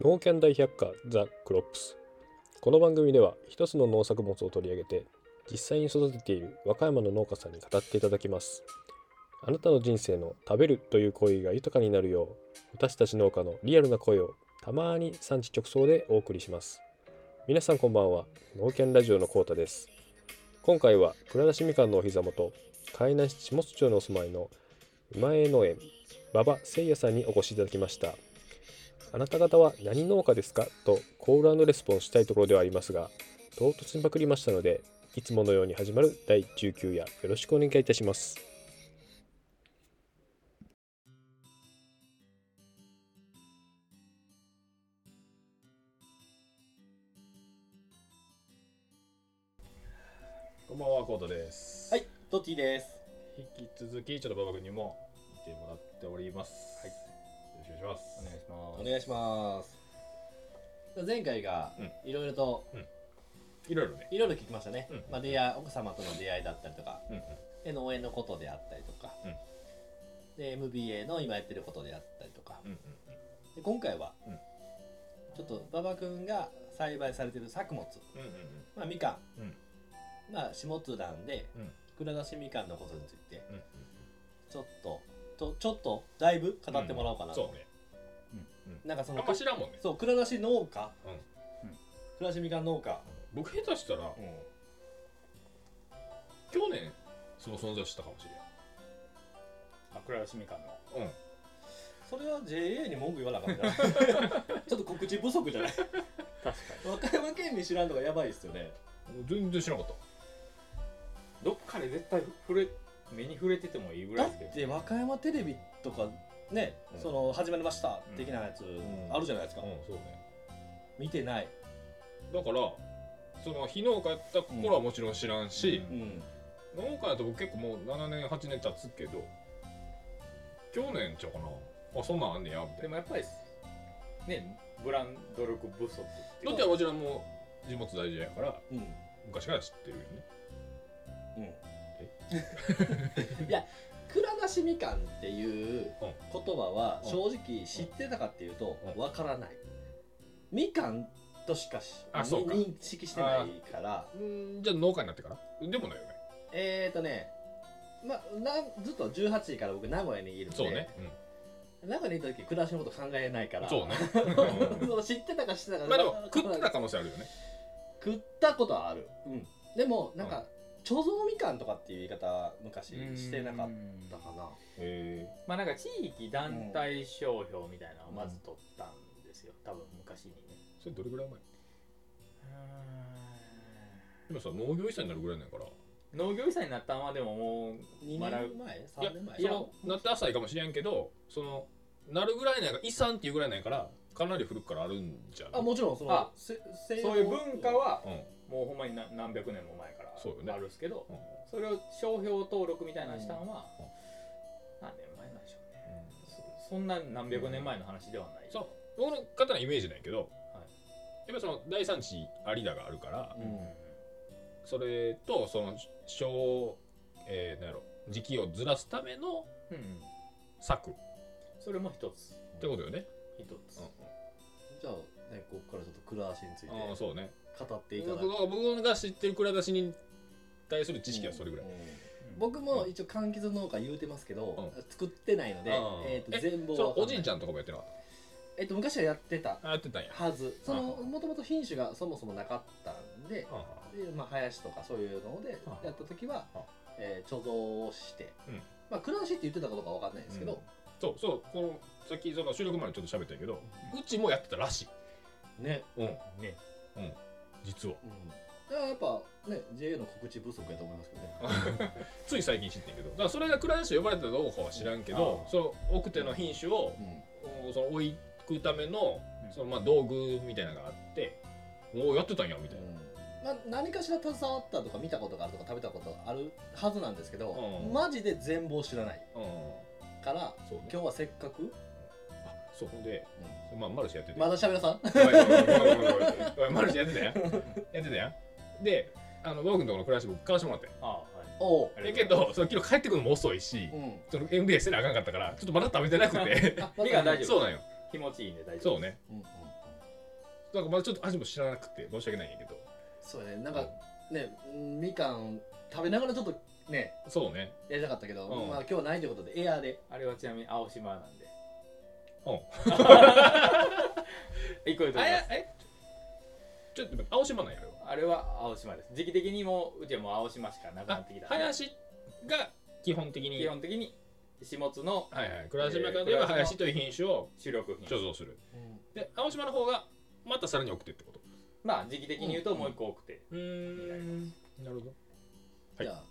農キャン大百科ザ・クロップス。この番組では一つの農作物を取り上げて実際に育てている和歌山の農家さんに語っていただきます。あなたの人生の食べるという行為が豊かになるよう私たち農家のリアルな声をたまに産地直送でお送りします。皆さんこんばんは農キャンラジオのコータです。今回は倉田市みかんのお膝元海南市下津町にお住まいの馬江農園馬場誠也さんにお越しいただきました。あなた方は何農家ですか？とコールレスポンスしたいところではありますが唐突にパクりましたのでいつものように始まる第19夜よろしくお願いいたします。こんばんはコートです。はい、トッティです。引き続きちょっと馬場君にも見てもらっております。はいしくお願いします。お願いします。前回がうん。いろいろといろいろね。いろいろ聞きましたね。うん。まあ出会い奥様との出会いだったりとか、うんうん。で農園のことであったりとか、うん。で MBA の今やってることであったりとか、うんうんで今回は、うん。ちょっと馬場君が栽培されてる作物、うんうんまあみかん、うん。まあ下津なんでうん。蔵出しみかんのことについてうんうんちょっととちょっとだいぶ語ってもらおうかなと。そうね。あなんかそのんま知らんもんね。そう蔵出し農家、うん。蔵出しみかん農家。僕下手したら去年その存在を知ったかもしれあ、倉吉みかんの。んうん。それは JA に文句言わなかったな ちょっと告知不足じゃない？確か和歌山県民知らんのがやばいっすよね。全然知らなかっに。どっかで絶対触れ、目に触れててもいいぐらいですけど。て和歌山テレビとかね、うん。その始まりましたうん的なやつん。あるじゃないですか、たうんそうね。見てない、だからその非農家やった頃はもちろん知らんしう、ん、農家だと僕結構もう7年8年経つけど去年ちゃうかな。あそんなんあんねやみたいな。でもやっぱり、ね、ブランド力不足っていうだってはもちろんもう地元大事やからうん。昔から知ってるよね。うん。いや蔵出しみかんっていう言葉はうん。正直知ってたかっていうとうん。わからない。みかんとしかしあそうか。認識してないから。うんじゃあ農家になってから？でもないよね。えーとねまあなずっと18時から僕名古屋にいるんで。そうね、名古屋にいた時暮らしのこと考えないから。うん、そうね 知ってたか知ってたか。まあでも食ってた可能性あるよね。食ったことはある、うん、でもなんか、貯蔵みかんとかっていう言い方昔してなかったかな。へまあなんか地域団体商標みたいなのをまず取ったんですよ。多分昔にね。えそれどれぐらい前？今さ農業遺産になるぐらいなんやから。農業遺産になったままでももう、2まだ年前いや3年前そのなって浅いかもしれんけどそのなるぐらいなんやから遺産っていうぐらいなんやからかなり古くからあるんじゃない？あもちろんそのそういう文化はうんもうほんまに何何百年も前からあるんですけど、うん。それを商標登録みたいなのしたのはうん。何年前なんでしょうね。そそんな何百年前の話ではない。そう。僕の方のイメージなんやけど、はい。やっぱその第三地有田があるからうん。それとその小、えー、なんやろ時期をずらすための策。っそれも一つ。てことよね、一つ。じゃあねここからちょっと倉足について。ああそうね語っていただ僕が僕が知ってる蔵出しに対する知識はそれぐらい、うん。僕も一応柑橘農家言うてますけど、う作ってないので、えー、とえ全貌はおじいちゃんとかもやってなかっえっと昔はやってた。やってたんや。はず。そのもともと品種がそもそもなかったんであで、まあ、林とかそういうのであやった時はあ、えー貯蔵をして、うん。まあ蔵出しって言ってたかどうかわかんないですけど、そうそうこのさっきその収録前にちょっと喋ったけどうちもやってたらしい。ね、うん。ね。実は。うん、やっぱね JA の告知不足やと思いますけどね。つい最近知ってんけど。だからそれが蔵出し呼ばれたかどうかは知らんけどあそう奥手の品種をうんおその置くためのうん。そのまあ道具みたいなのがあっておおやってたんやみたいな。まあ、何かしら携わったとか見たことがあるとか食べたことあるはずなんですけど、うん。マジで全貌知らない。うん。からね。今日はせっかくあそうほんでまあマルシェやっててまだ喋らさん？マルシェやってたやんやってたやんであの僕のところの暮らし僕買わしてもらってあはい。おう、だけどその昨日帰ってくるのも遅いしうん、その MBA してなあかんかったからちょっとまだ食べてなくてあみかん大丈夫そうなんよ気持ちいいんで大丈夫。そうねうんうんだからまだちょっと味も知らなくて申し訳ないんやけどそうやねなんかねみかん食べながらちょっとねそうねやりたかったけど、うんまあ今日ないということでエアーであれはちなみに青島なんでうん一個言う とあきます。え？ちょっと待って青島なんやろ？あれは青島です。時期的にもううちはもう青島しかなくなってきた。んで林が基本的に基本的に下津のはいはい倉島間では林という品種を主力品貯蔵する。で青島の方がまたさらに奥手ってこと？まあ時期的に言うともう一個多くて、うーん。なるほど。はい。じゃあ、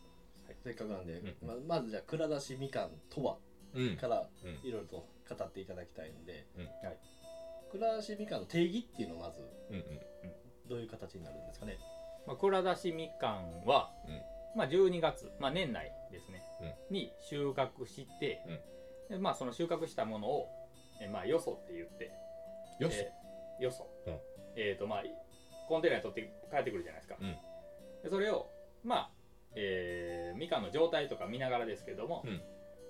せっかくなんで、ん。ままずじゃあ蔵出しみかんとはうん。からうん。いろいろと語っていただきたいので、うん。はい。蔵出しみかんの定義っていうのをまずうんうんどういう形になるんですかね？まあ、蔵出しみかんは、うん。まあ、12月、まあ、年内ですね、に収穫して、でまあ、その収穫したものを、えまあ、よそって言ってよしえーよそ、うん。えっ、とまあコンテナに取って帰ってくるじゃないですか、うん。でそれをまあ、えーみかんの状態とか見ながらですけども、うん。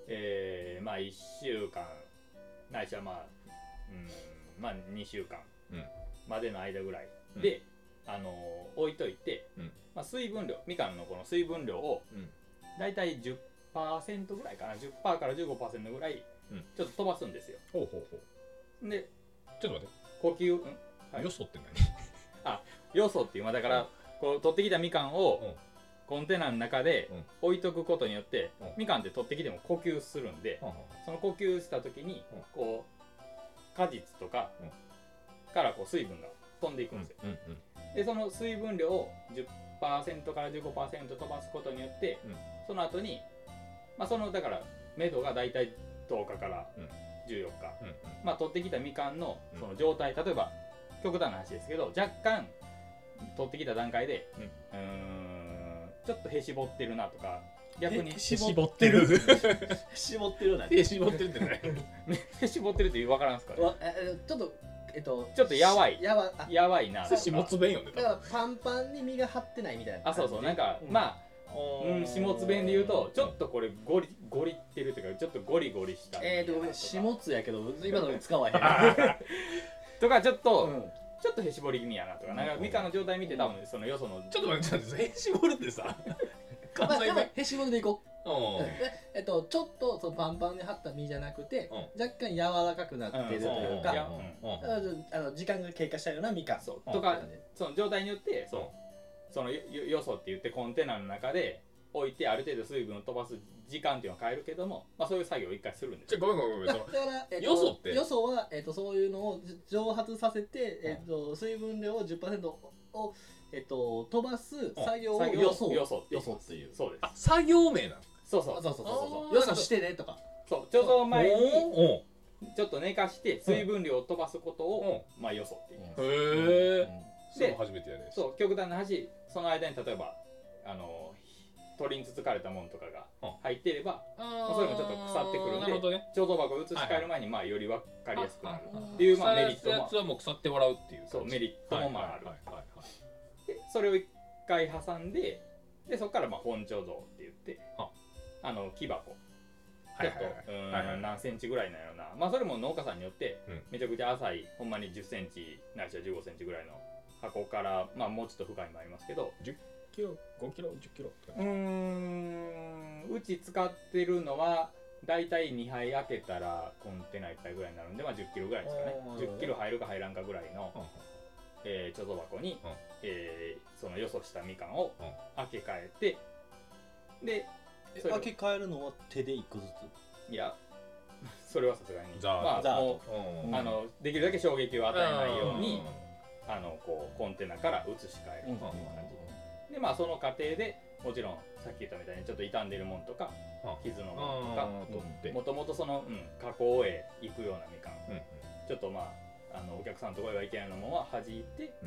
えーまあ1週間ないしはまあうんまあ2週間うん。までの間ぐらい。で、あのー置いといて、うん。まあ、水分量みかんのこの水分量をうん。だいたい10%ぐらいかな。10%から15%ぐらいうん。ちょっと飛ばすんですよ。ほうほうほう。でちょっと待って。呼吸、うん？はい。よそって要素 っていうまあだから、こう取ってきたみかんをうんコンテナの中でうん。置いとくことによって、うん。みかんって取ってきても呼吸するんで、何その呼吸した時にうん。こう果実とかうん。からこう水分が飛んでいくんですよ、うんうんでその水分量を10%から15%飛ばすことによって、うん。その後にまあそのだから目処が大体10日からうん。14日、うんまあ取ってきたみかんのうん。その状態、例えば極端な話ですけど若干取ってきた段階で、うんちょっとへしぼってるなとか逆に。え絞ってる？絞ってるなえ絞ってるってないへしぼってるって分 からんすかね？わええちょっとえっとちょっとやばい。やばあやばいな。とか下つ弁よねだからパンパンに身が張ってないみたいな。あそうそう。なんか、あまあうん下津弁で言うとちょっとこれゴリゴリってるというかちょっとゴリゴリした。えーとごめん下津やけど今の使わへん。とかちょっと、うんちょっとへしぼり気味やなとかなんかみかんの状態見て多分そのよその。ちょっと待ってちょっと待って絞るってさまあ関西弁。でもへしぼりでいこう。うん。でえっとちょっとそのパンパンに張った身じゃなくてう若干柔らかくなってるというかいやうん。うんあのあの時間が経過したようなみかん。そう。うん。とかその状態によってそう。そのよよよそって言ってコンテナの中で置いてある程度水分を飛ばす時間っていうのを変えるけども、まあ、そういう作業を一回するんですちょごめんごめんごめんだそのだから、えっと、よそって？よそは、えっと、そういうのを蒸発させて、えっと、水分量を10%を、えっと、飛ばす作業を作業よそよそってよそっていう。そうです。あ作業名なのそうそう。そうそうそうそう。よそしてねとか。そう。貯蔵前におちょっと寝かして水分量を飛ばすことを、まあよそっていう、おへえうん。そ初めてやね。そう極端な話その間に例えばあの鳥につつかれたものとかがうん。入っていればあー。それもちょっと腐ってくるんでね。貯蔵箱を移し替える前にまあより分かりやすくなる。あっていうまあメリットも。やつはもう腐ってもらうっていうそうメリットもまあある。はいはいはいはいでそれを一回挟んででそこからまあ本貯蔵って言ってああの木箱。ちょっはいはい。何センチぐらいなような。まあそれも農家さんによってうん。めちゃくちゃ浅いほんまに1 0センチないしは1 5センチぐらいの箱からまあもうちょっと深いのもありますけどキロ5キロ10キロってうーんうち使ってるのはだいたい2杯開けたらコンテナ1杯ぐらいになるんでまあ1 0キロぐらいですかね。あー1 0キロ入るか入らんかぐらいの、うんえー貯蔵箱に、うん。えーそのよそしたみかんをうん。開け替えてでえそれを開け替えるのは手で一個ずつ？いやそれはさすがに。ザーまあザーもうんうあのできるだけ衝撃を与えないようにあのこうコンテナから移し替えるっていう感じでまあその過程でもちろんさっき言ったみたいにちょっと傷んでるもんとかうん。傷のものとかうん取ってもともとその、うん、加工へ行くようなみかんうんうん。ちょっとまああのお客さんのところへはいけないようなものは弾いて、う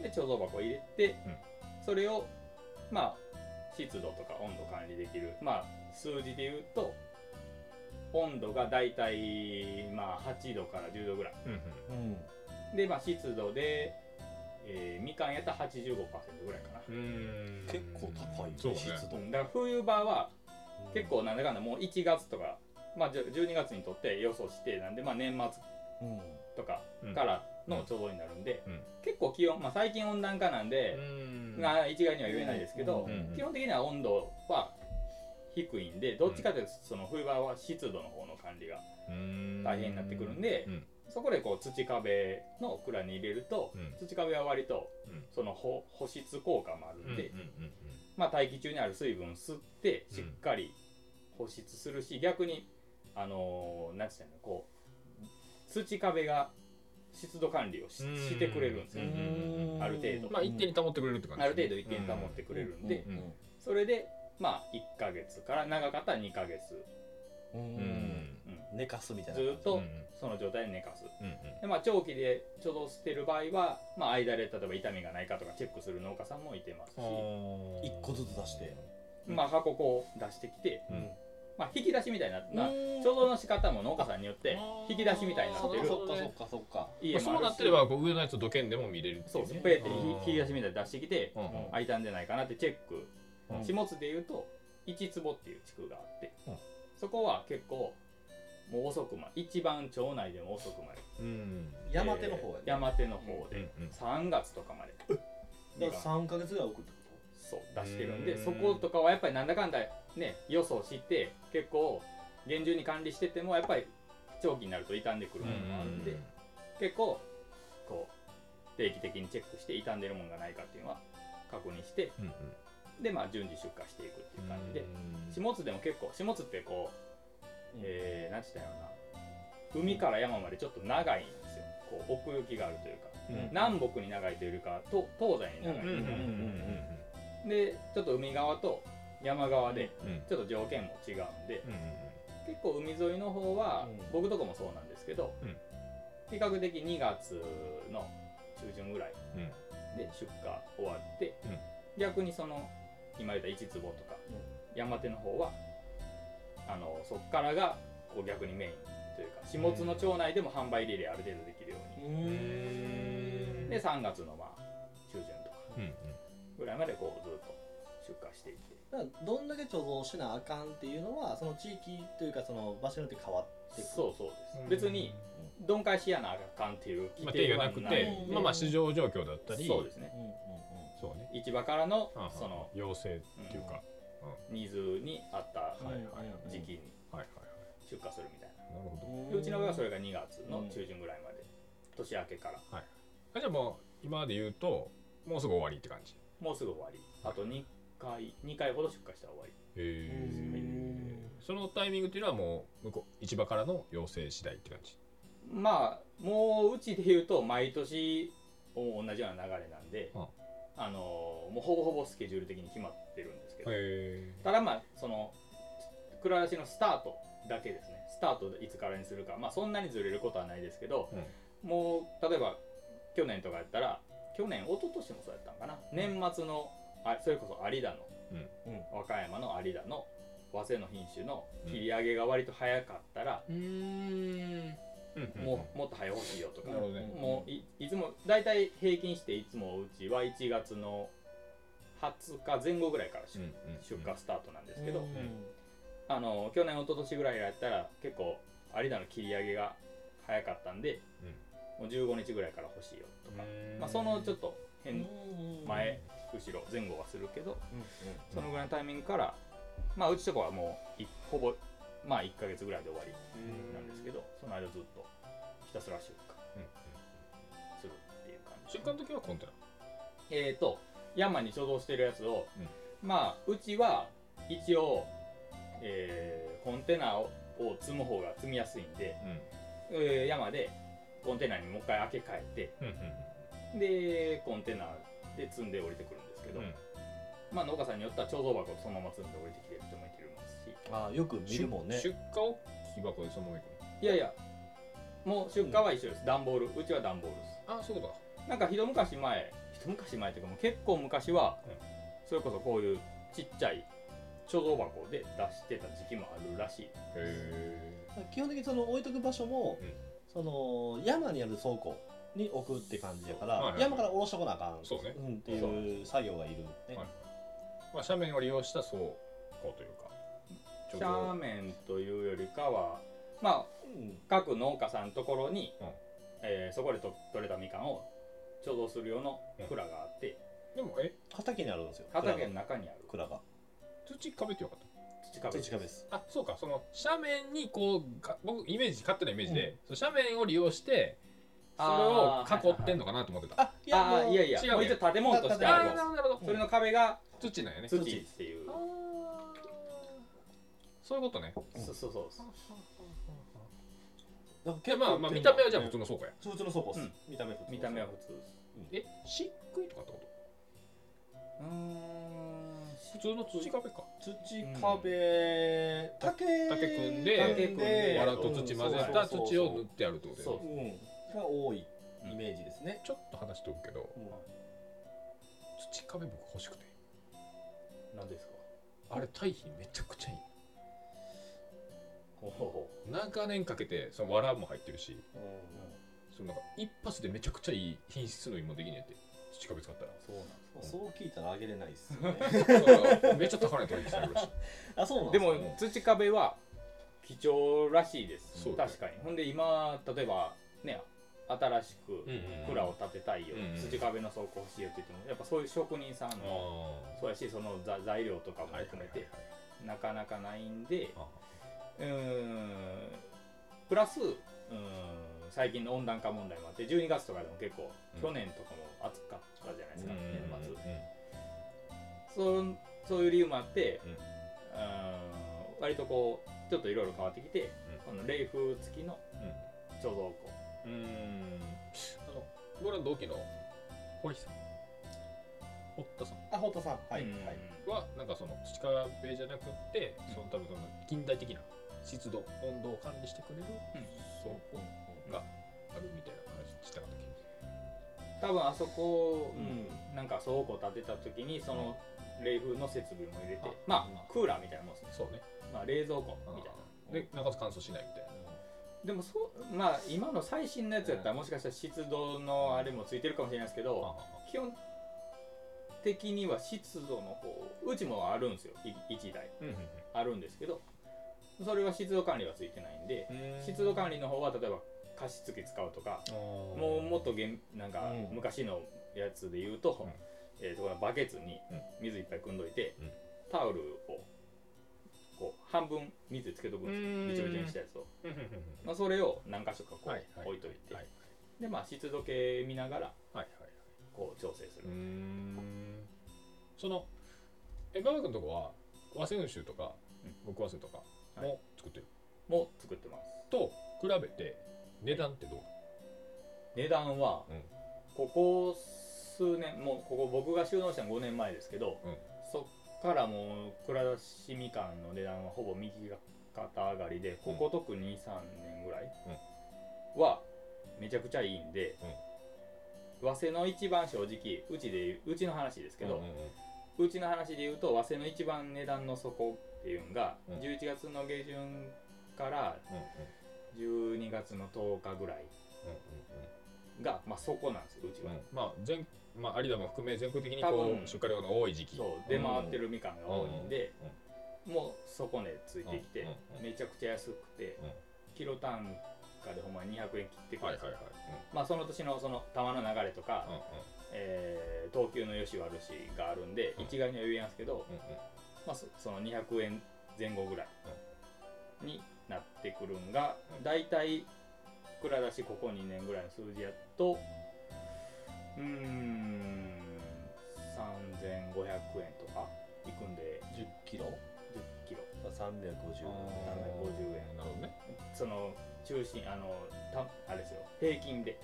ん。で貯蔵箱入れて、うん。それをまあ湿度とか温度管理できる。まあ数字で言うと温度がだいたいまあ8度から10度ぐらい。うんうん。うん。でまあ湿度で、えーみかんやったら85%ぐらいかな、うーん。結構高いそうね。湿度。うんだから冬場は結構なんだかんだもう1月とかまあじゃ12月にとって予想してなんでまあ年末うん。とかからの貯蔵になるんで、うん。結構気温、まあ、最近温暖化なんで、うん。が一概には言えないですけど、うん。基本的には温度は低いんでどっちかというとその冬場は湿度の方の管理がうん。大変になってくるんでうんそこでこう土壁の蔵に入れると、うん。土壁は割とうん。その保保湿効果もあるんで、うんうんうん。まあ、大気中にある水分吸ってしっかり保湿するし、逆にあのーなんて言ったらいいのこう土壁が湿度管理をしうん。してくれるんですよ、うんある程度。まあ一定に保ってくれるって感じある程度一定に保ってくれるんで、うんそれでまあ1ヶ月から長かったら2ヶ月、ううん。うん。寝かすみたいなずっとうんその状態で寝かす。うんで、まあ、長期で貯蔵してる場合は、まあ、間で例えば痛みがないかとかチェックする農家さんもいてますし、一個ずつ出して。まあ、箱こう出してきて、うん。まあ、引き出しみたいな、まあ、うん。貯蔵の仕方も農家さんによって引き出しみたいになってる。そっかそっかそっか。家まあそうなってればこう上のやつ土建でも見れるってそいううね。スプレーってうん。引き出しみたいに出してきてうんうん。空いたんじゃないかなってチェック。うん。下津でいうと一坪っていう地区があって。うん。そこは結構もう遅くまで。一番町内でも遅くまで。うん。山手の方やね。山手の方で。うんうん3月とかまで。だから3ヶ月ぐらい送ってこそう出してるんでうん。そことかはやっぱりなんだかんだね予想して結構厳重に管理しててもやっぱり長期になると傷んでくるものもあるんで結構こう定期的にチェックして傷んでるものがないかっていうのは確認してうんうん。でまあ順次出荷していくっていう感じで。うん。下津でも結構下津ってこう、えー、なんて言ったらいいのかな。海から山までちょっと長いんですよ。こう奥行きがあるというか。うん。南北に長いというよりかと東西に長い。でちょっと海側と山側でちょっと条件も違うんでうん結構海沿いの方はうん。僕とこもそうなんですけどうん。比較的2月の中旬ぐらいうん。で出荷終わってうん。逆にその今言った1坪とか山手の方はあのそっからがこう逆にメインというか下津の町内でも販売リレーある程度できるように。ん。で3月のまあ中旬とかうんぐらいまでこうずっと出荷していって。だからどんだけ貯蔵しなあかんっていうのはその地域というかその場所によって変わってくる。そうそうです。別に鈍化しやなあかんっていう規まあ定義がなくてまあまあ市場状況だったり。そうですね。うんうんそうね。市場からのその要請っていうかニーズに合ったはいはいはい。時期にはいはい出荷するみたいな。なるほど。うんでうちの場合はそれが2月の中旬ぐらいまで年明けから。あじゃあもう今まで言うともうすぐ終わりって感じ。もうすぐ終わり。あと2回2回ほど出荷したら終わり。へうんそのタイミングっていうのはもう向こう市場からの要請次第って感じ？まあもううちで言うと毎年同じような流れなんで、ああのもうほぼほぼスケジュール的に決まってるんですけど。へただまあその蔵出しのスタートだけですね。スタートいつからにするか。まあそんなにずれることはないですけど、もう例えば去年とかやったら去年一昨年もそうやったんかな、年末のあそれこそ有田の、うん。和歌山の有田の早生の品種の切り上げが割と早かったら、うん。もうもっと早欲しいよとか。ね。もういいつも大体平均していつもうちは1月の20日前後ぐらいから出,、出荷スタートなんですけど、うん。あの去年一昨年ぐらいやったら結構有田の切り上げが早かったんで、もう15日ぐらいから欲しいよとか、まあ、そのちょっと変前後ろ前後はするけどそのぐらいのタイミングからまあうちとかはもういほぼまあ1ヶ月ぐらいで終わりなんですけどその間ずっとひたすら出荷するっていう感じ。出荷の時はコンテナ？えーと山に貯蔵してるやつを、まあうちは一応、えーコンテナをを積む方が積みやすいんで、えー山でコンテナにもう一回開け替えてでコンテナで積んで降りてくるんですけど、まあ農家さんによっては貯蔵箱そのまま積んで降りてきてる人もいてます。しあよく見るもんね。出荷を木箱でそのまま行くいやいやもう出荷は一緒です、段ボール。うちは段ボールです。のあそういうことなんか一昔前一昔前っていうかもう結構昔は、それこそこういうちっちゃい貯蔵箱で出してた時期もあるらしい。基本的にその置いとく場所も、うん。その山にある倉庫に置くって感じやから、はいはいはい。山から下ろしとかなあかんそうね。ん、っていう作業がいるね、はい。まあ斜面を利用した倉庫というか斜面というよりかはまあうん。各農家さんのところに、うん。えーそこでと取れたみかんを貯蔵する用の蔵があって、でもえ？畑にあるんですよ。畑の中にある。蔵が。土壁ってよかった？土壁。土壁です。あそうか。その斜面にこうが僕イメージ勝手なイメージで、その斜面を利用してそれを囲ってんのかなと思ってた。あいやいやいや。違うねもう一応建物としてあある。よーなるほどなるほど。それの壁が土なんやね。土っていう。そういうことね。そうそうそう。いやまあまあ見た目はじゃあ普通のの倉庫や。普通の倉庫です、うん。見た目は普通の見た目は普通です。え漆喰とかってこと？うーん。普通の土壁か。土壁、竹竹組んで竹組んで。藁と土混ぜた土を塗ってやるってことだよね。そう。うん、が多いイメージですね、ちょっと話しておくけどうん。土壁僕欲しくて。何ですか？あれ堆肥めちゃくちゃいい長年かけてその藁も入ってるしそのなんか一発でめちゃくちゃいい品質の芋できねえって。土壁使ったら。そうなんですそう聞いたらあげれないですよね。めっちゃ高値取引されるらしい。あそうなんでもか土壁は貴重らしいです。そう確かに。ほんで今例えばね新しくうんうん蔵を建てたいよ、うんうん土壁の倉庫欲しいよって言ってもやっぱそういう職人さんのあそうやしそのざ材料とかも含めてなかなかないんであうーん。プラスうーん最近の温暖化問題もあって12月とかでも結構、うん。去年とかも暑かったじゃないですか、うん。年末。うん。そうそういう理由もあって、うん。うーん割とこうちょっといろいろ変わってきて、この冷風付きの貯蔵庫。うん。うんあの僕らの同期の堀さん。堀田さん。あ、本田さん。はい、うん。はい。はなんかその土壁じゃなくってその多分その近代的な湿度温度を管理してくれる倉庫があるみたいな話したかった気多分あそこ、うん、なんか倉庫建てた時にその冷風の設備も入れてあまあクーラーみたいなもんですね、そうね。まあ、冷蔵庫みたいな。でなおかつ乾燥しないみたいな。でもそうまあ今の最新のやつやったらもしかしたら湿度のあれもついてるかもしれないですけど基本的には湿度の方うちもあるんですよ。1台あるんですけどそれは湿度管理はついてないんでうん湿度管理の方は例えば加湿器使うとかもうもっとげんなんかうん。昔のやつで言うと,、うん。えーとバケツにうん。水いっぱい汲んどいて、うん。タオルをこう半分水つけとくんですうん。よびちょびちょにしたやつを、まあ、それを何箇所かこう、はいはい。置いといて、はい。でまあ湿度計見ながらはいはいこう調整する、そのえ馬場君のとこは和泉州とかうん。極和泉とかも作ってる、もう作ってます。と比べて値段ってどう？値段は、うん。ここ数年もうここ僕が収納したの5年前ですけど、うん。そっからもう蔵出しみかんの値段はほぼ右肩上がりでここ特に23年ぐらいはめちゃくちゃいいんで、早生の一番正直うちでうちの話ですけど、うんうんちの話で言うと早生の一番値段の底っていうのが、うん。11月の下旬から12月の10日ぐらいが、まあ、底なんですようちは。まあ全まあ有田も含め全国的に多こ分う出荷量の多い時期。そう出回ってるみかんが多いんで、もう底値ついてきて、うんうんめちゃくちゃ安くて、うん。キロ単価でほんまに200円切ってくるんですまあその年のその玉の流れとか、うんうん。えー等級の良し悪しがあるんで、うん。一概には言えんすけど、うんうんまあ、そその200円前後ぐらいになってくるんが、うん。だいたい蔵出しここ2年ぐらいの数字やとうーん3500円とかいくんで。10キロ？10キロ。350 750円。なるほどね。その中心あのたあれですよ。平均で。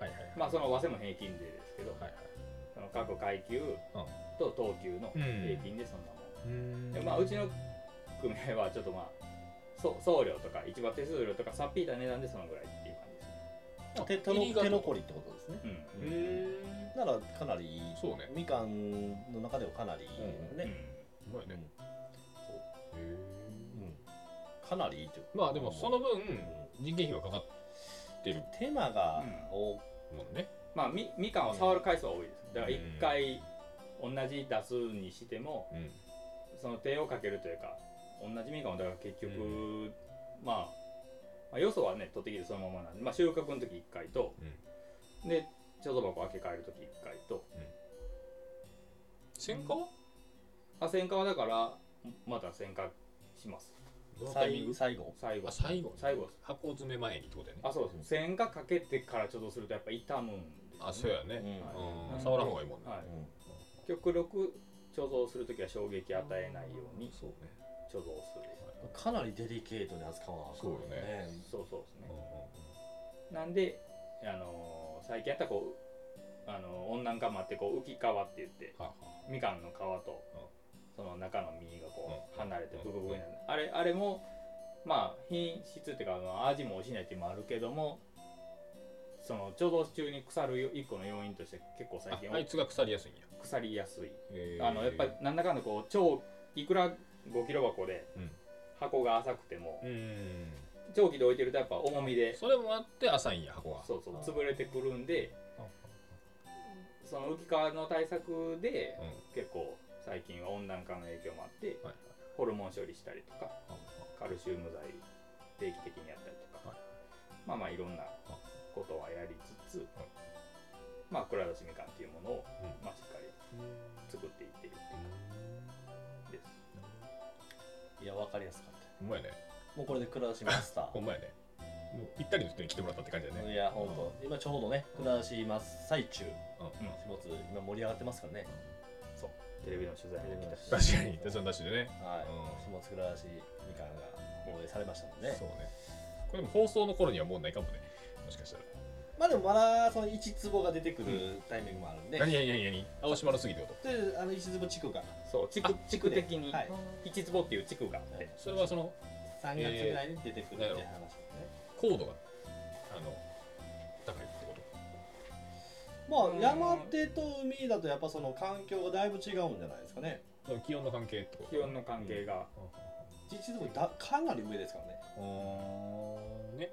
はいはいまあその早稲も平均でですけど、はいはい。その各階級と等級の平均でそんなもん、うんでまあうちの組合はちょっとまあそ送料とか市場手数料とかさっぴいた値段でそのぐらいっていう感じですね。手手残りってことですね。うん。へならかなりそうね。みかんの中ではかなりいいうんね、うまいね。そう。へうん。かなりいいというまあでもその分うん人件費はかかってる。手間がうん多もんね。まあみみかんを触る回数は多いです。だから一回同じ出すにしてもうんその手をかけるというか同じみかんをだから結局、うまあまあ、よそはね取ってきてそのままなんで、まあ、収穫の時1回と、で貯蔵箱開け替える時1回と。戦火は？あ選果はだからまた選果します。最後。最後。あ最後。最後。です箱詰め前にってことやね。あそうです。選果かけてから貯蔵するとやっぱ傷むんですよあそうやね。うん。うん。触らん方がいいもんね。はい。うん極力貯蔵する時は衝撃与えないようにそうね。貯蔵する。かなりデリケートに扱わなあかんそうよね。そうそうですね。うんなんで、あのー最近やったらこう、あのー温暖化もあってこう浮き皮って言ってはあはみかんの皮と、うん。その中の実がこう、うん離れてうん。ブクブクになる、あれあれもまあ品質っていうかあの味も美味しいないっていうのもあるけどもその貯蔵中に腐る一個の要因として結構最近ああいつが腐りやすいんや腐りやすい、へー。あのやっぱりなんだかんだこう超いくら5キロ箱でうん。箱が浅くてもうん長期で置いてるとやっぱ重みで。それもあって浅いんや箱は。そうそう潰れてくるんでその浮き皮の対策でうん。結構最近は温暖化の影響もあってはい。ホルモン処理したりとかはカルシウム剤定期的にやったりとか、はい。まあまあいろんなことはやりつつ、まあ蔵出しみかんっていうものを、うん。まあ、しっかり作っていってるっていうです。いや分かりやすかっほんまやね。たもうこれで倉出しマスタほんまやね。もうぴ ったりの人に来てもらったって感じだね。ーいやほんと。今ちょうどね倉出し真っ最中うん。始末今盛り上がってますからね。テレビの取材も来たし確かに。手伝ダッシュでね。はい。うん。始末倉出しみかんが放映されましたもんね。そうね。これでも放送の頃にはもうないかもね。もしかしたらまあでもまだその1坪が出てくるタイミングもあるんで、何何何何？青島の杉ってこと？であの1坪地区が。そう地区あ地区的に。はい。一坪っていう地区があって、それはその3月ぐらいに出てくるっていう話ですね、高度があの高いってこまうんあ山手と海だとやっぱその環境がだいぶ違うんじゃないですかね。とその気温の関係ってこと？気温の関係が、実質だかなり上ですからね、うんね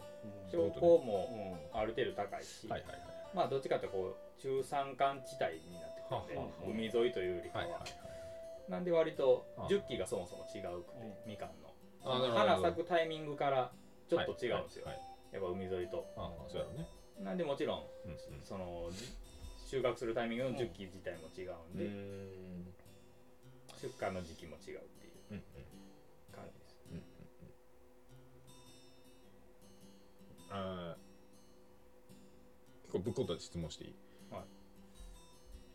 標高もある程度高いし、はいはいはい。まあどっちかというとこう中山間地帯になってくるんで、海沿いというよりかは、はいはいはい。なんで割とああ。10期がそもそも違うくて、みかんの。花咲くタイミングからちょっと違うんですよ、はいはいやっぱ海沿いと。ああそうやろうね。なんでもちろんうんうん。そのじ収穫するタイミングの10期自体も違うんで、ん。出荷の時期も違うっていう。うんうんあー結構ぶっこんだ質問していい？はい。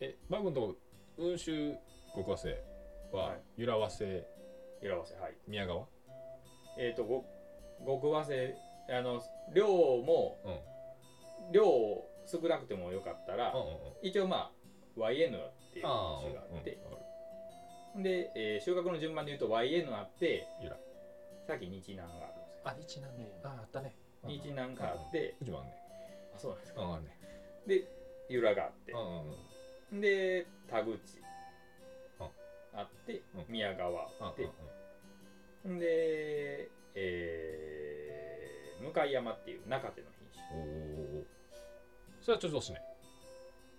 えバグのとこ温州極和製ははい。由良和製色合わせはい。宮川？えっ、とご極和製あの量もうん。量少なくてもよかったら、うんうんうん。一応まあ YN っていうあ種があって、うんで、えー収穫の順番で言うと YN あって由良。さっき日南があるんですよ。あ日南ね。ああったね日南があって。うちもあんね。あそうなんですか。ああん。ねで由良があって。で田口。ああってうん。宮川ああって。でえー向山っていう中手の品種。おおそれはちょっとしない？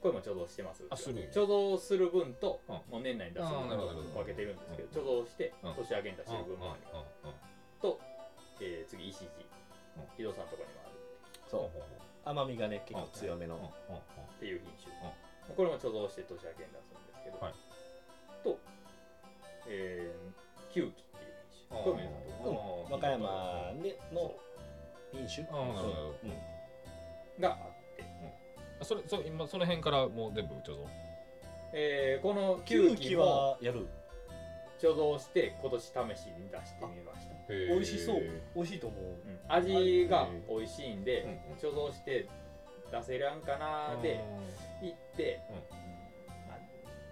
これも貯蔵してます。あす貯蔵する分と、うん。もう年内に出すあーなるほどなるほど。分けてるんですけど、貯蔵してうん。年明けに出してる分もあると、えー次石地うん井戸さん。のとこにもあるそう。甘みがね結構強めの、っていう品種、これも貯蔵して年明けに出すんですけど、はい。と、えー、九期っていう品種。和歌山での飲酒ああなるほどうん。があって、あそれそ今その辺からもう全部貯蔵？えーこの九九期期もはやる？貯蔵して今年試しに出してみました。美味しそう。美味しいと思う。うん。味が美味しいんで、貯蔵して出せるんかなで行って、まあ、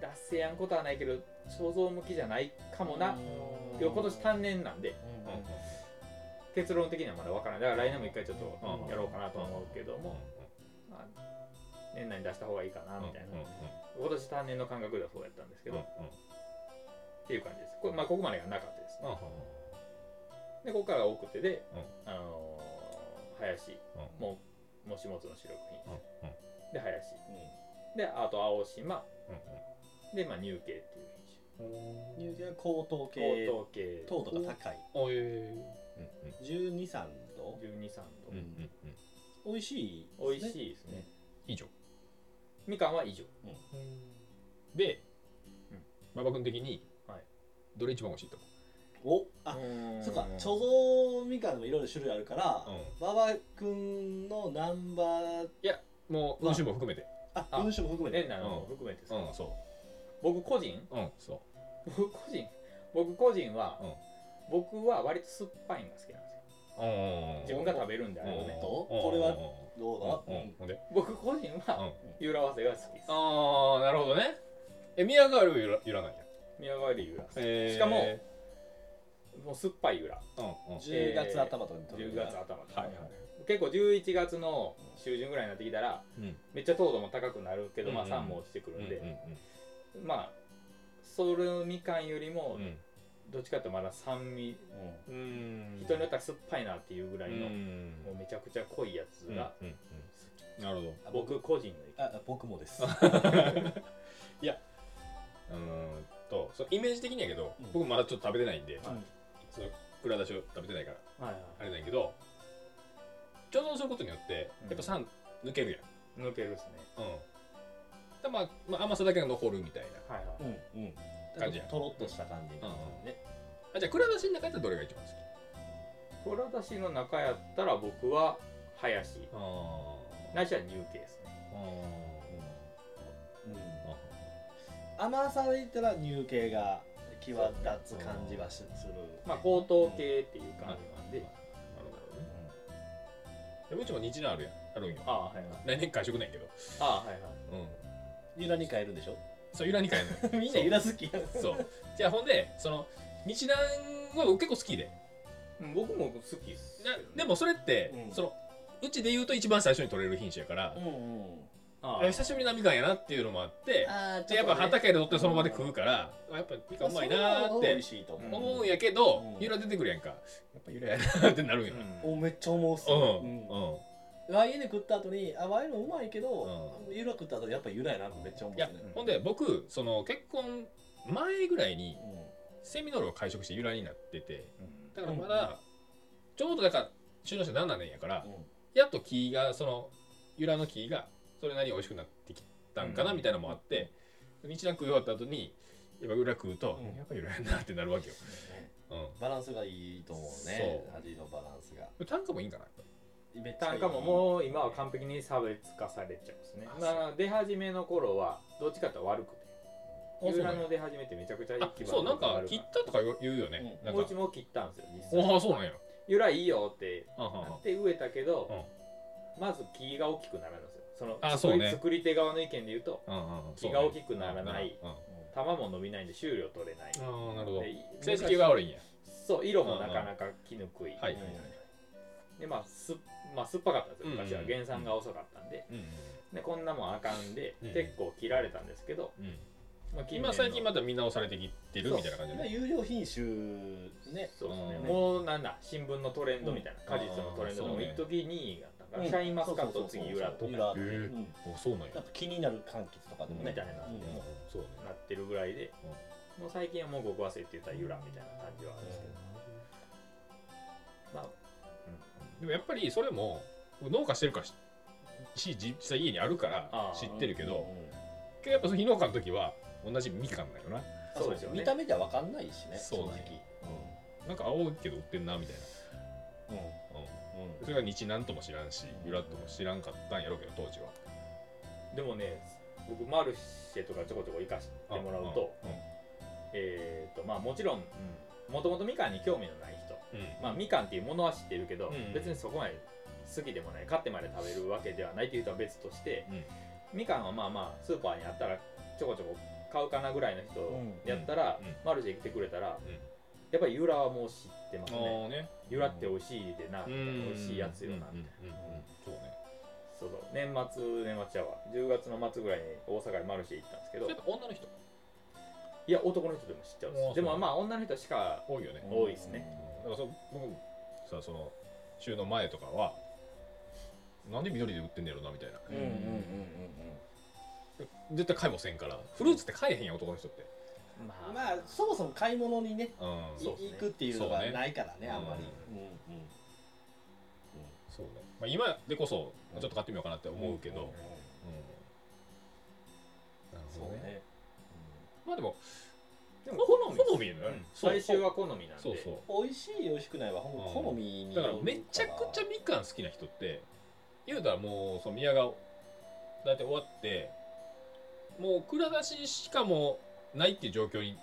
出せやんことはないけど貯蔵向きじゃないかもな。うん。今年単年なんでうん。結論的にはまだわからないだから来年も一回ちょっとうん。やろうかなと思うけども、まあ、年内に出した方がいいかなみたいな、今年単年の感覚ではそうやったんですけど、っていう感じです。こ,、まあ、ここまでがなかったですね。でここからが奥手で、あのー林。ももしもつの主力品種で林。であと青島。で、まあ、乳系っていう品乳系は高等種系。高等系。糖度が高い。おえ。12、3度？12、3度。うんうんうん。美味しい美味いしいですね。以上。みかんは以上。でうん。馬場君的にはいどれ一番美味しいと思おあうん。そっか貯蔵みかんでもいろいろ種類あるからう、うん。馬場君のナンバーもう文種も含めて。ああ。文章も含めて。年内の含めてう。んそ僕個人？ううんそう。僕個人？僕個人はうん。僕は割と酸っぱいのが好きなんですよ。うん。自分が食べるんであればね。とうん。これはうんどうだ？うん。うん。ほん。で？僕個人はうん。ゆら合わせが好きです。ああなるほどね。え宮川はゆらゆらなん。や宮川でゆらえー。しかももう酸っぱいゆらうんうん。10月頭とかに取る10月頭ではいはい。結構11月の中旬ぐらいになってきたらうん。めっちゃ糖度も高くなるけど、まあうん。酸も落ちてくるんで、うんまあそれみかんよりもうん。どっちかっていうとまだ酸味、うん。うんうん人によっては酸っぱいなっていうぐらいの、うんもうめちゃくちゃ濃いやつがうんうんなるほど。あ僕個人の意見。あ僕もです。うーんとそうイメージ的にやけど、うん。僕まだちょっと食べてないんで、はい。その蔵出しを食べてないからはいはあれなんやけど貯蔵することによってうん。やっぱ酸抜けるやん、い抜けるっすね。うん。でまあ、まあ、甘さだけが残るみたいな。はいはい、うんうん。感じやとろっとした感じ。にうんうん。ねあじゃあ蔵出しの中やったらどれが一番好き？蔵出しの中やったら僕は林あないしは乳系ですね。うん甘さで言ったら乳系が際立つ感じはしする。まあ高等系っていう感じなんで、なるほどねでもうちも日南あるやん。あるん。よああはいはい来年会食ないけどああはいはいうん。ゆらに変えるん。でしょそう由来に変えるみん。なゆら好きやん。そうじゃあほん。でその日南は僕結構好きでうん。僕も好きっすね、なでもそれって、うん。そのうちで言うと一番最初に取れる品種やから、うん。うんああ。久しぶりなみかんやなっていうのもあってあーでやっぱ畑で取ってその場で食うから、やっぱみかんうまいなーって美味しいと思う。思うんやけど、うん。ゆら出てくるやんか。やっぱゆらやなってなるんやな、おめっちゃ思うっすうん。うん。うん。ワインで食った後にあワインのうまいけどゆら食った後にやっぱゆらやなってめっちゃ思ういやっすねほんで僕その結婚前ぐらいにうんセミノールを会食してゆらになっててうん。だからまだちょうどだから収納して7年やから、うん。やっと木がその由良の木がそれなりに美味しくなってきたんかなうん。みたいなのもあって、日南食い終わった後にやっぱ裏食うと、うん。やっぱ由良やなってなるわけよ、うバランスがいいと思うね味のバランスが。ん、単価もいいんかなやっぱ。めっちゃいい。単価ももう今は完璧に差別化されちゃうんですね。あだから出始めの頃はどっちかと悪くて。りユーラの出始めってめちゃくちゃあそうなんか切ったとか言うよね、うん。ううちも切ったんですよ実際。ああそうなんや。由来いいよってなはって植えたけど、まず木が大きくならないんですよそのあそうね。作り手側の意見で言うとうんうん木が大きくならない。うんうん。玉も伸びないんで収量取れない。なるほど。で成績が悪いんや。そう色もなかなか木ぬくい、はいでまあす,、まあ、酸っぱかったんですようん昔は。原産が遅かったんで,、うんでこんなもんあかんで、うん結構切られたんですけど、うんまあ、今最近また見直されてきてるみたいな感じで有料品種ね。そうですね、うんもうなんだ新聞のトレンドみたいな、果実のトレンドでもうん一時2位だったから、シャインマスカット次ユラとか。ユそうなんや。やっぱ気になる柑橘とかでもね。みたいな。うん。そうね。なってるぐらいで、もう最近はもう極忘れって言ったらユラみたいな感じはあるんですけど、まあ、でもやっぱりそれも農家してるからしし実際家にあるから知ってるけど、うんけどやっぱその非農家の時は同じみかんだよな。そうですよね。見た目じゃわかんないしねそうね。正なんか青いけど売ってんなみたい直な、うん、それが日南とも知らんしうん。由良とも知らんかったんやろうけど当時は。でもね僕マルシェとかちょこちょこ行かせてもらうと、うん。えーとまあもちろんもともとみかんに興味のない人うん。まあみかんっていうものは知ってるけど、うん。別にそこまで好きでもない買ってまで食べるわけではないっていう人は別として、みかんはまあまあスーパーにあったらちょこちょこ買うかなぐらいの人やったら、マルシェ来てくれたら、うんやっぱりユラはもう知ってますね。ね。ユラって美味しいでな、うん。美味しいやつよな、そうねそうそう。年末年末ちゃうわ10月の末ぐらいに大阪にマルシェ行ったんですけど。やっぱ女の人？いや男の人でも知っちゃうんでもまあ女の人しか多いよね。多いですね。だからそ僕さその週の前とかはなんで緑で売ってんねやろなみたいな。絶対買いもせんから。フルーツって買えへんやん男の人ってまあ。まあそもそも買い物にねうん。行くっていうのがないからねうんあんまり。うん。うんそうね、まあ、今でこそちょっと買ってみようかなって思うけど、うんんなるそうほどね。ね。まあでもでも好み好みう最終は好みなんで。そうそう。美味しい美味しくないはほん。好みにだからめちゃくちゃみかん好きな人って言うたらもうその宮が大体終わってもう蔵出ししかもないっていう状況に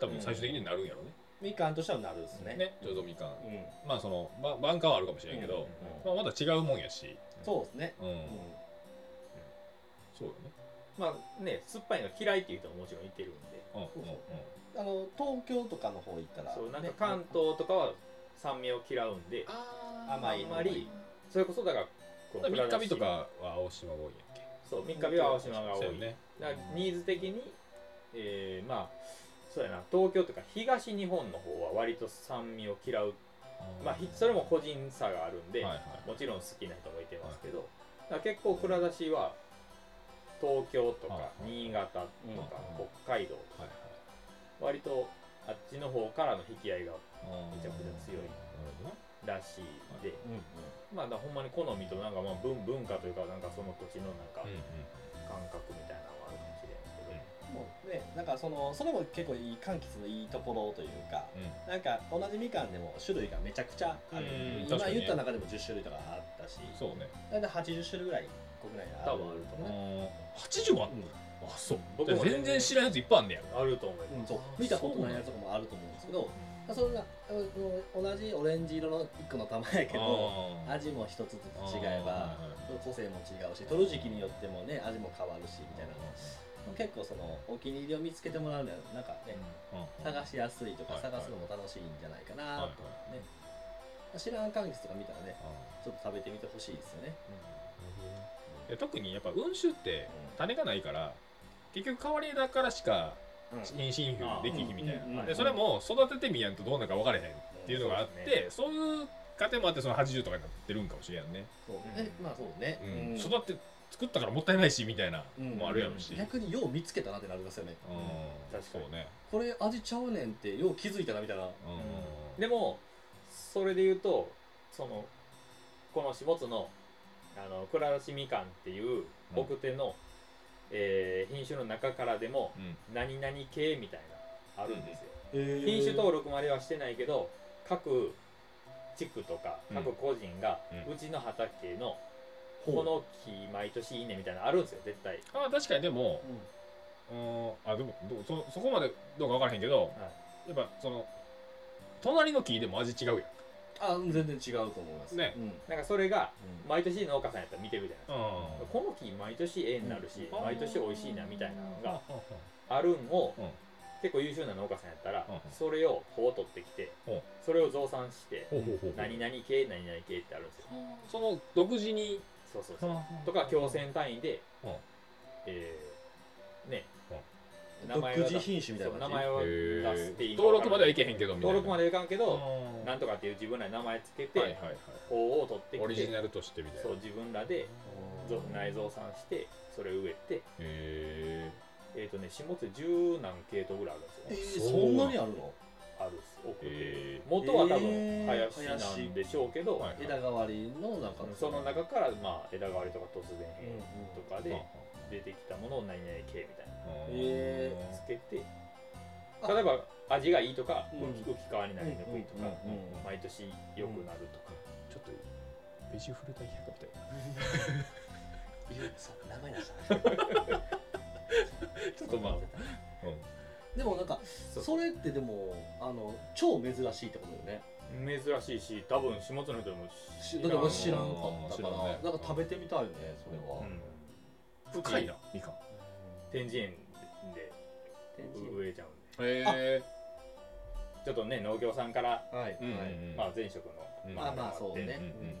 多分最終的になるんやろうね、みかんとしてはなるですね。ねちょうどみかんうん。まあそのば晩夏はあるかもしれんけど、うんうんまあ、まだ違うもんやし。そうですね。うん、うん。そうよね。まあね酸っぱいの嫌いっていう人ももちろんいてるんで。うんうんあの東京とかの方行ったらそうなんかね関東とかは酸味を嫌うんであ甘いあんまりそれこそだからこの三日日とかは青島が多いんやっけ。そう三日日は青島が多い。そうよね。だからニーズ的に、えーまあそうやな。東京とか東日本の方は割と酸味を嫌う。まあひそれも個人差があるんで、はいはい。もちろん好きな人もいてますけど、だから結構蔵出しは東京とかはい新潟とかうん北海道とかはい割とあっちの方からの引き合いがはいめちゃくちゃ強いらしいで、うんまあほんまに好みとなんかまあ文文化というかなんかその土地のなんか感覚みたいなねなんかそのそれも結構いい柑橘のいいところというかうん。なんか同じみかんでも種類がめちゃくちゃあるうん。今言った中でも10種類とかあったしそうね。大体80種類ぐらい国内にある。多分あると思う。80もあっうん。あそう。僕も全然知らんやついっぱいあんねや。あると思います、うんそう。見たことないやつとかもあると思うんですけどそれが同じオレンジ色の1個の玉やけど味も一つずつ違えば個性も違うし取る時期によってもね味も変わるしみたいな結構そのお気に入りを見つけてもらうにはなんかね探しやすいとか探すのも楽しいんじゃないかなとね。知らん柑橘とか見たらねちょっと食べてみてほしいですよね。特にやっぱ温酒って種がないから結局変わり枝からしか妊娠種できひんみたいうんうんうんなでそれも育ててみやんとどうなるか分からへんっていうのがあってそういう過程もあってその80とかになってるんかもしれんね。そう。うんねまあそうね。うん。うん。育って作ったからもったいないしみたいなうん。もあるやろし。逆によう見つけたなってなりますよね。うん。確かに。そうね。これ味ちゃうねんってよう気づいたなみたいな。うん。でもそれで言うとそのこの下津のあの倉出しみかんっていう奥手の、えー品種の中からでもうん。何々系みたいなあるんですよ、品品種登録まではしてないけど各地区とかうん。各個人が、ううちの畑のこの木毎年いいねみたいなのあるんですよ絶対、あ確かにでもうん。あでもそそこまでどうか分からへんけどやっぱその隣の木でも味違うやん。あ全然違うと思います。ね。うん。なんかそれがうん。毎年農家さんやったら見てるじゃないですか、うこの木毎年絵になるし、うん。毎年美味しいなみたいなのがん。あるんを、うん。結構優秀な農家さんやったら、うん。それをこう取ってきて、うん。それを増産して、ほうほうほう。何々系何々系ってあるんですよ。その独自にそうそうそう、とか強選単位で、うん。えーね、独自品種みたいな名前を出してい登録まではいけけへんけどみたいな。登録まではいかんけど、うん。なんとかっていう自分らに名前つけて、はいはいはい。法を取ってきてオリジナルとしてみたいな。そう自分らでぞ内蔵産してそれを植えてへえっ、とね下津十何系統ぐらいあるんえですよ、ーそんなにあるの？あるっす。奥で、え元は多分えー。林なんでしょうけど、はい枝代わりのなんかその中から、まあ、枝代わりとか突然変うんとかで出てきたものを何々系みたいな。えつけてあ。例えば味がいいとかうん。浮き浮き変わりなりにくいとかうんうんうん毎年良くなるとか。ちょっとベジフル大百科みたい言う そう名前出した ちょっとまあでもなんかそれってでもあの超珍しいってことよね。珍しいし多分下津の人もしだって私知らんかったから知らん。ねなんか食べてみたいよねそれは。うん。深いなみかん。天神園で天神。植えちゃうんへえでちょっとね農協さんから、はいまあ、前職の、うん。まあまあそうね。うんうん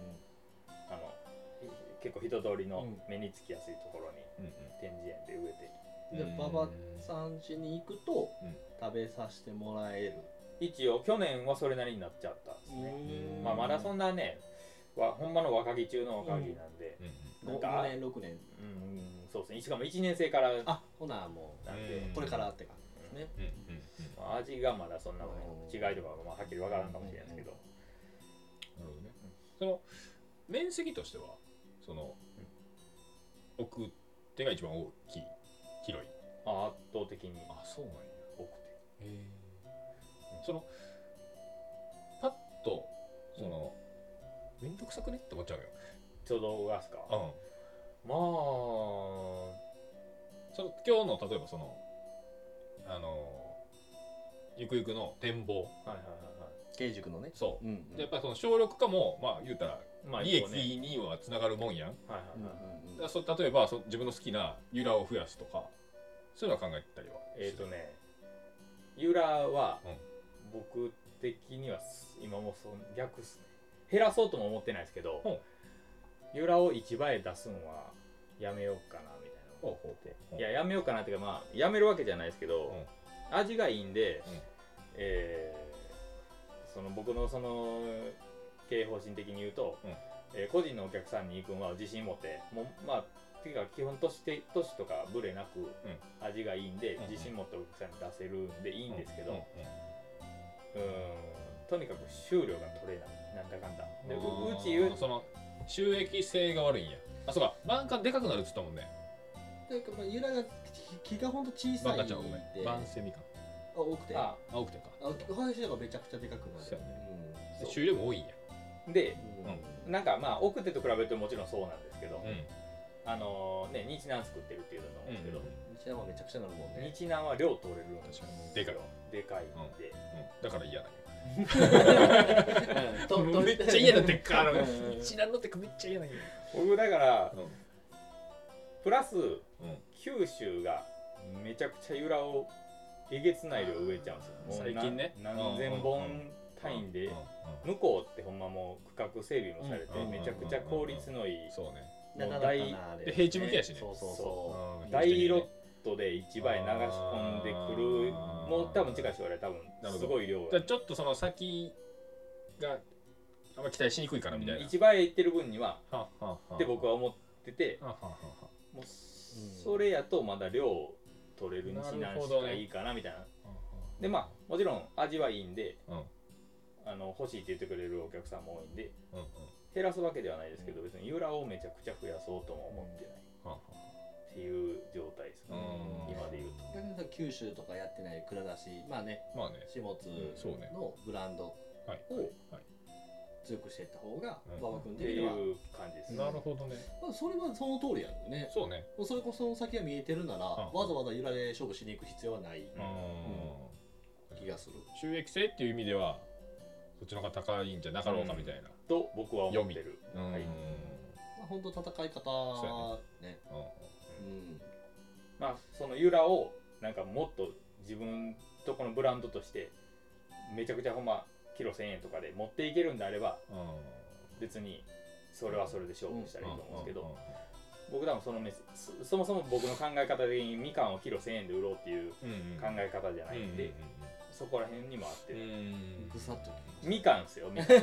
あの結構人通りのうん目につきやすいところにうん展示園で植えてで馬場さん家に行くとうん。食べさせてもらえる。一応去年はそれなりになっちゃったんですね、ん。まあ、まだそんなね。わほんまの若木中の若木なんで、うんなんか5年6年。うん、そうですね。しかも1年生から。なんあほなもで、うん。うこれからってかね。うんうんうん。まあ味がまだそんな違いとかはまあはっきりわからんかもしれないですけど、なるほどね。その面積としてはその奥手が一番大きい広い。まあ、圧倒的にあそうなんや。多くてへえ。そのパッとその面倒くさくねって思っちゃうよ。ちょうどがすか？うん。まあその今日の例えばそのあのゆくゆくの展望はいはいはいはい慶塾のね。そう。う。んでやっぱりその省力化もまあ言うたらまあ利益。にはつながるもんやん。はいはいうんはいそ例えばそ自分の好きな由来を増やすとかそういうのは考えたりは。えっ、とねユラはうん。僕的にはす今もうその逆っすね。減らそうとも思ってないですけど、う。んユラを市場へ出すんはやめようかなみたいな思ってほうほうほういややめようかなっていうかまあやめるわけじゃないですけど、味がいいんで、うん。えーその僕のその経営方針的に言うと、うん。えー個人のお客さんに行くのは自信持ってもうまあっていうか基本として都市とかブレなく味がいいんで、うん自信持ってお客さんに出せるんでいいんですけど、うんとにかく収量が取れない。なんだかんだ。でううんうち言うその収益性が悪いんや。あそうか。バンカンでかくなるっつったもんね。でまあ由来が木がほんと小さいバンカンちゃんごめん。でバンセミか。あ多くて？ああ多くてか。あ林田がめちゃくちゃでかくなる。そうやね。そう収量も多いんや。でうん。なんかまあ奥手と比べるともちろんそうなんですけど、うあのね日南作ってるっていうのなんですけど、日南はめちゃくちゃなるもんね。日南は量取れるんですよ。確かに。でかい。でかい。んで、ん。だから嫌だよ うん。ととめっちゃ嫌だってか。あのうん。一覧のってかめっちゃ嫌だよ僕だからうん。プラスうん。九州がめちゃくちゃ由良をえげつない量植えちゃうんですよ。最近ね。な何千本単位で。向こうってほんまもう区画整備もされてうん。めちゃくちゃ効率のいい。そうね。大で平地向きやしね。そうそうそう。ん。大ロットで市場へ流し込んでくる。もう多分近い将来多分。なるほど。すごい量ちょっとその先があんま期待しにくいからみたいな。市場へ行ってる分にはって僕は思っててもうそれやとまだ量取れる日南なるほどねしかいいかなみたいな。でまあもちろん味はいいんでうん。あの欲しいって言ってくれるお客さんも多いんでうんうん。減らすわけではないですけど別にユーラをめちゃくちゃ増やそうとも思ってない。っていう状態ですね。うん。今で言うと。九州とかやってない蔵出しまあねまあね。始末そうね。のブランドはいをはい強くしていった方がうん。馬場君って的には。いう感じですなるほどね。まあそれはその通りやよね。そうね。もうそれこそその先が見えてるならうん。わざわざ由来で勝負しに行く必要はない。うん。気がする。収益性っていう意味ではそっちの方が高いんじゃなかろうかみたいな。と僕は思ってる。うん。はい。まあ本当戦い方ね。うんうん。まあそのユーラをなんかもっと自分とこのブランドとしてめちゃくちゃほんまキロ1000円とかで持っていけるんであれば別にそれはそれで勝負したらいいと思うんですけど、僕多分そのそそもそも僕の考え方的にみかんをキロ1000円で売ろうっていう考え方じゃないんで、そこら辺にもあって、うん。ぐさっとみかんですよみかん。あ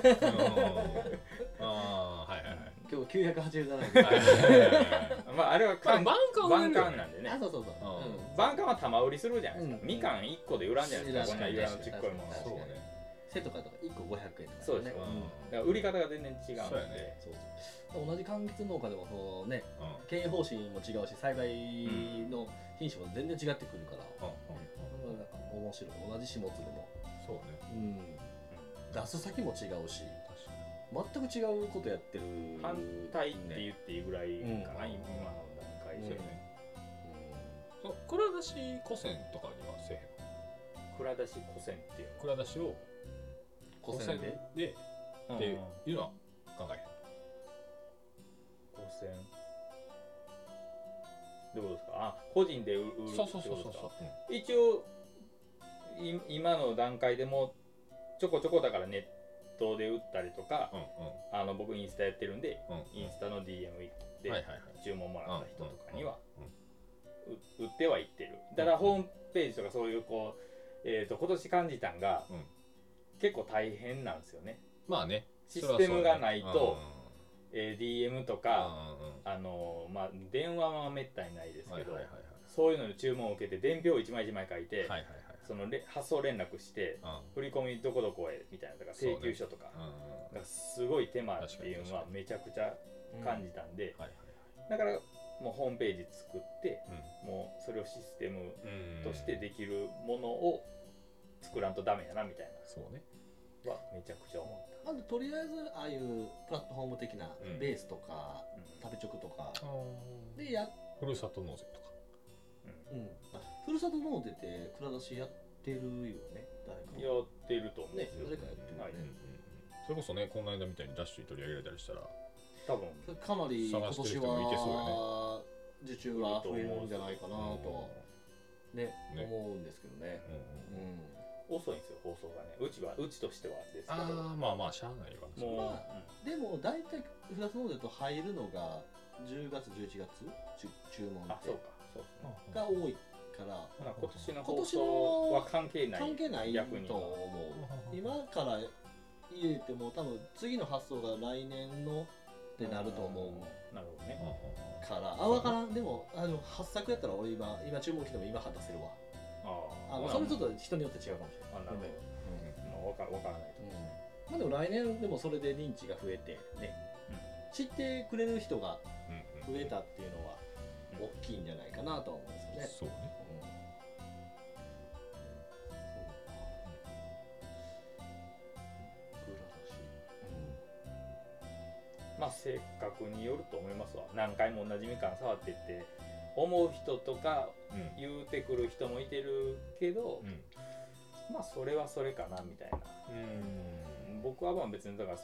あはいはい今日987円。はいまああれはまあ缶バンカンバンカンなんでね。あそうそうそう。うん。バンカンは玉売りするじゃないですか、うん。みかん1個で売らんじゃないですか。こん。な確かにユーラのちっこいものそうねセット買ったら1個500円とかそうですよ。ん。だから売り方が全然違うので。そうやね。そうそう。同じ柑橘農家でもそのねうん。経営方針も違うし栽培の品種も全然違ってくるから、うん。それはなんか面白い。同じ始末でも、そうね。うん、出す先も違うし。全く違うことやってる。反対って言っていいぐらいかな、うん。今の段階で、そうよねそう。蔵出し古銭とかにはせえへん蔵出し古銭っていう蔵出しを古銭で？で？のっていうのは考えへん。古銭どうですか？あ個人で売るってことですか？そう一応い今の段階でもちょこちょこだからネットで売ったりとか、うんうん。あの僕インスタやってるんで、うんインスタの DM で注文もらった人とかにはうんう売ってはいってる。ただホームページとかそういうこう、えー、と今年感じたんが、うん結構大変なんですよね。まあね。システムがないと、そえー DM とか、あのーまあ電話はめったにないですけど、そういはいはい。そういうので注文を受けて伝票を一枚一枚書いて、はいはいはいそのれ発送連絡して振り込みどこどこへみたいなとか請求書とか。うんがすごい手間っていうのはめちゃくちゃ感じたんで、はいだからもうホームページ作ってはいもうそれをシステムうんとしてできるものを作らんとダメやなみたいそうね。なはめちゃくちゃ思っまずとりあえずああいうプラットフォーム的なうん。ベースとか、た、食べチョクとか。ででや、ふるさと納税とか。うん、あふるさと納税って蔵出しやってるよね誰かうん、やってると思うんねですよ、誰かやってるよね、はい。それこそねこの間みたいにダッシュに取り上げられたりしたら多分かなり今探して年る人もいけそうは受注は増えるんじゃないかなとねね。思うんですけどね。うんうん。うん遅いんですよ放送がね。うちはうちとしてはですけど。ああまあまあしゃあないわもう、まあでも大体フランス納税と入るのが10月11月？注注文って。うんあそうかそうですね。が多いから。今年の今年放送のは関係ない。関係ない逆にと思う。今から入れても多分次の発送が来年のってなると思う。なるほどね。から。あ分からん。でもあの発作やったら俺今今注文来ても今出せるわああまあそれちょっと人によって違うかもしれない。あなるほど。でもまあわかわからないとうん。まあでも来年でもそれで認知が増えてね、知ってくれる人が増えたっていうのは大きいんじゃないかなとは思うんですよね。そうね。まあ性格によると思いますわ。何回も同じみかん触ってって思う人とかうん。言うてくる人もいてるけど、うん。まあそれはそれかなみたいな。うん。僕はまあ別にだから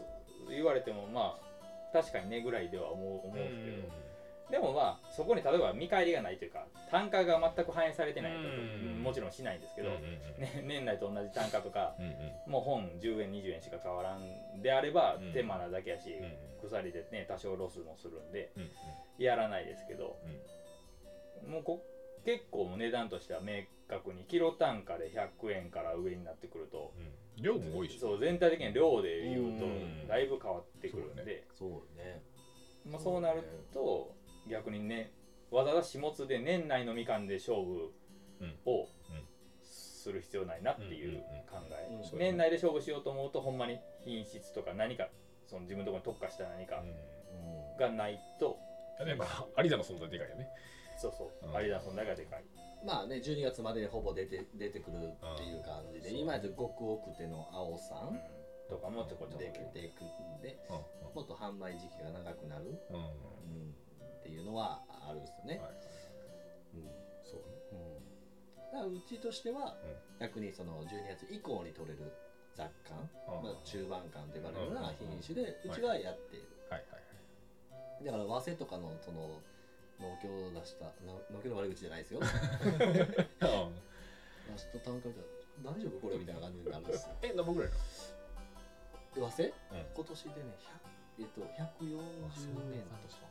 言われてもまあ確かにねぐらいでは思う思うんですけど、でもまあそこに例えば見返りがないというか単価が全く反映されてないと、うん。もちろんしないんですけど、うんうんね、年内と同じ単価とかうんうん。もう本10円20円しか変わらんであればうん。手間なだけやし、うん鎖でね多少ロスもするんでうんやらないですけど、もうこ結構値段としては明確に。キロ単価で100円から上になってくると。うん。量も多いし。そう全体的に量で言うとうん。だいぶ変わってくるんで、そうね。まあ、そうなると逆にねわざわざ始末で年内のみかんで勝負をする必要ないなっていう考え、年内で勝負しようと思うとほんまに品質とか何かその自分のところに特化した何かうん。がないと、例えば有田の存在でかいよねそうそう、うん。有田の存在がでかい。まあね12月までにほぼ出て出てくるっていう感じで、う。ん今やと極奥手の青さんとかもちょこちょこできていくんで、もっと販売時期が長くなる、うん。うん。うん、っていうのはあるんですよね。はい。うん。そうね。うん。だからうちとしては、逆にその12月以降に取れる雑感、うん。まあ、中盤感と呼ばれるような品種で、うん。うちはやっている、はいはい。だから和製とかのその農協を出したの農協の悪口じゃないですよ。はい出した単価見たら大丈夫これみたいな感じになるんです。よえ何本ぐらいな和製、うん。今年でね100えっと140円とか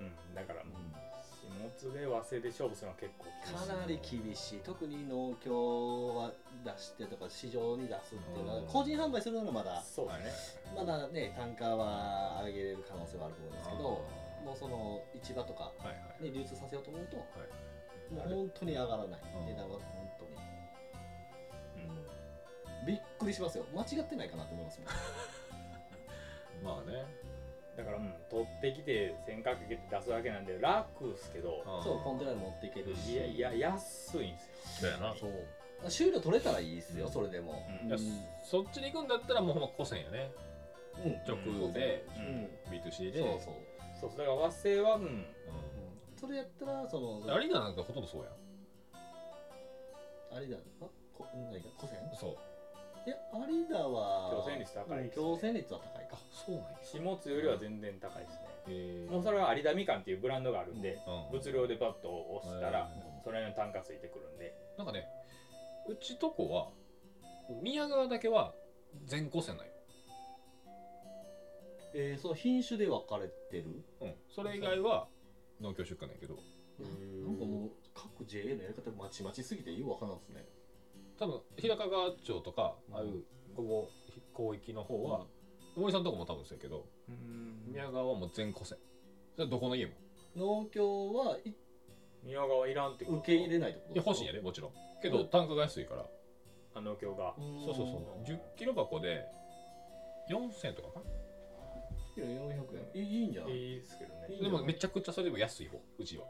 うん、だからもううん始末で和製で勝負するのは結構厳しい。かなり厳しい特に農協は出してとか市場に出すっていうのはうん。個人販売するならまだそうだね、まだね単価は上げれる可能性はあると思うんですけどもうその市場とかはいはい。に流通させようと思うとはい。もう本当に上がらない。うん。値段は本当に。うん。びっくりしますよ。間違ってないかなと思いますもん。まあね。だから、うん、取ってきて線かけて出すだけなんで楽っすけど。そうコンテナに持っていけるし。いやいや安いんですよ。だよな。そう。収量取れたらいいですよそれでも。そっちで行くんだったらもうほんま古銭やね。うん。直で。ううんん B2C で。そうそうそうそうだから和製はうん。うそれやったらそのん有田なんかほとんどそうやん。あれだあこ何か？古銭そう。いや有田は強制率高いうんですね強制率は高いか。そうなんや。始末よりは全然高いですね、へもうそれは有田みかんっていうブランドがあるんで、うん物量でパッと押したら、うんそれの単価ついてくるんで。なんかねうちとこは宮川だけは全古銭なんよえー、その品種で分かれてる？うん。それ以外は農協出荷なんやけど。なんかもう各 JA のやり方まちまちすぎてよくわからんですね。多分日高川町とかああいうここ広域の方は森さんのとこも多分そうやけど宮川はもう全古銭それはどこの家も。農協はい宮川いらんってこと？受け入れないってこといや欲しいんやでもちろん。けど単価が安いから。あの今日がそうそうそう。10キロ箱で4000円とかか400円。いいいいんじゃない？いいですけどね。でもめちゃくちゃそれでも安い方うちは。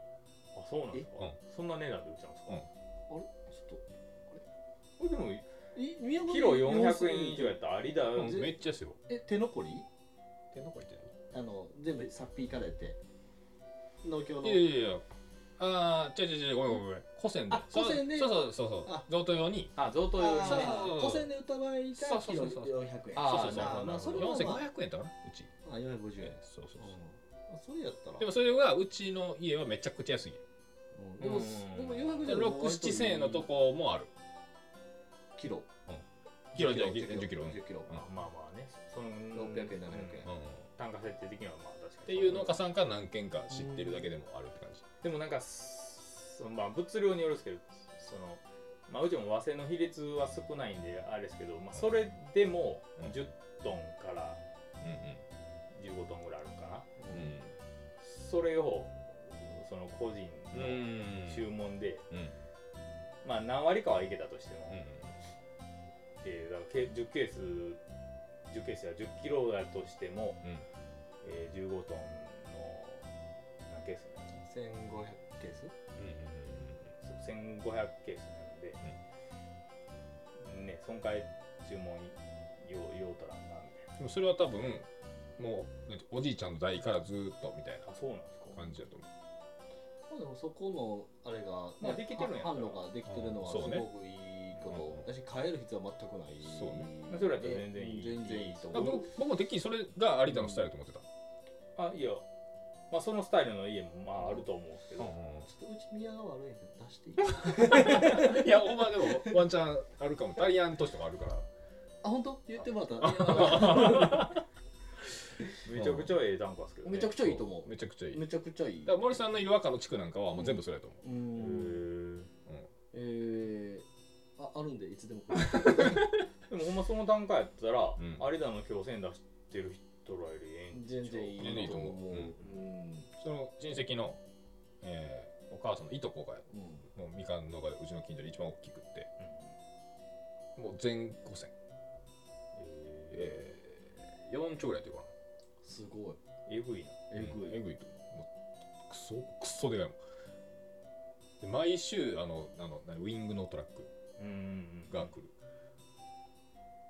あそうなんですか？うん。そんな値段で売っちゃうんですか？うん。あれ？ちょっとこれでもキロ400円以上やったらありだよ。うんめっちゃ安い方え手残り？天の声ってあの全部さっぴいかれて。農協の。何いやいやいやああ違う違う違うごめんごめんごめん。古銭で。あ古銭で？そうそうそうそうあ。贈答用に。あ贈答用に。ねあー古銭で売った場合がキロそうそうそう。そう400円。あーそうそうそう。まあそれはまあ。4500円やったかなうち。あ450円。そうそうう。ん。あそれやったら。でもそれがうちの家はめちゃくちゃ安い。うん。でもうん。でも400円67000円のとこもある。キロ。キロじゃ10 10キロうん10キロまあまあまあね。その600円700円。うん設定的にはまあ確かに。っていう農家さんから何軒か知ってるだけでもあるって感じ。でもなんかそのまあ物量によるんですけどそのまあうちも和製の比率は少ないんであれですけど、まあ、それでもうん。10トンからうん15トンぐらいあるかな。うん。それをその個人うん。の注文で、うん。まあ何割かはいけたとしても、うん。えーだからけ10ケース10ケースや10キロだとしても、うんえー15トンの何ケースになる1500ケース？そう1500ケースなんで、ね損壊注文ようようとらんなみたいでもそれは多分もうおじいちゃんの代からずーっとみたいななあそうなんですか。感じだと思う。まあでもそこのあれが、まあできてるんや販路ができてるのはすごくいいこと、うん。だし変える必要は全くない。そうねまあそれやったら全然いい全然いいとあ思う僕僕もてっきりそれが有田のスタイルと思ってた、あいや。まあそのスタイルの家もまああると思うんですけど、ちょっとうち宮川悪いんで出していい。いやほんまでもワンチャンあるかも。タリアン都市とかあるから。あ本当？言ってもらったら。めちゃくちゃええ単価ですけど、ね、めちゃくちゃいいと思う。めちゃくちゃいい。めちゃくちゃいい。だから森さんのいる赤の地区なんかはもう全部それやと思う、うへん。ーえー、ああるんでいつでも でもほんまその単価やったら、うん。有田の強戦出してる人らよりええん全然い全然いいと思う。うん。うん。その親戚の、えーお母さんのいとこがうんもうみかん農家でうちの近所で一番大きくって。もう全5線えー、4兆ぐらいやってるかすごい。えぐいな。なえぐいえぐいと。思うもうクソクソでかいもん。で毎週あのあの何ウィングのトラックうんうんうんが来る、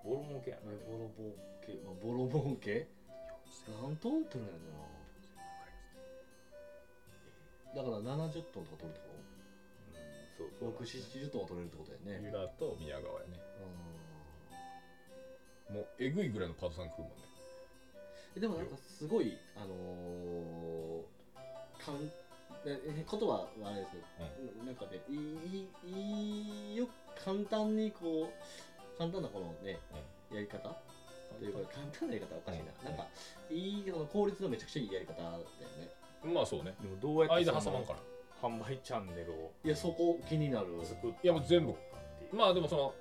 ボロ儲けやな。ボロボケ、まあ、ボロ儲け？何トンってんのやな。だから70トンとか取るってこそうとそう。6、70トンは取れるってことやね。ユダと宮川やね。うもうえぐいぐらいのパートさん来るもんね。んでもなんかすごいあのー、かんえ言葉はあれですけど、なんかねいいいいよ簡単にこう簡単なこのね、やり方というか簡単。なやり方はおかしいな、うんなんかいい効率のめちゃくちゃいいやり方だよね。まあそうね。でもどうやって間挟まんから。販売チャンネルをいやそこ気になる。作ったいやもう全部。まあでもその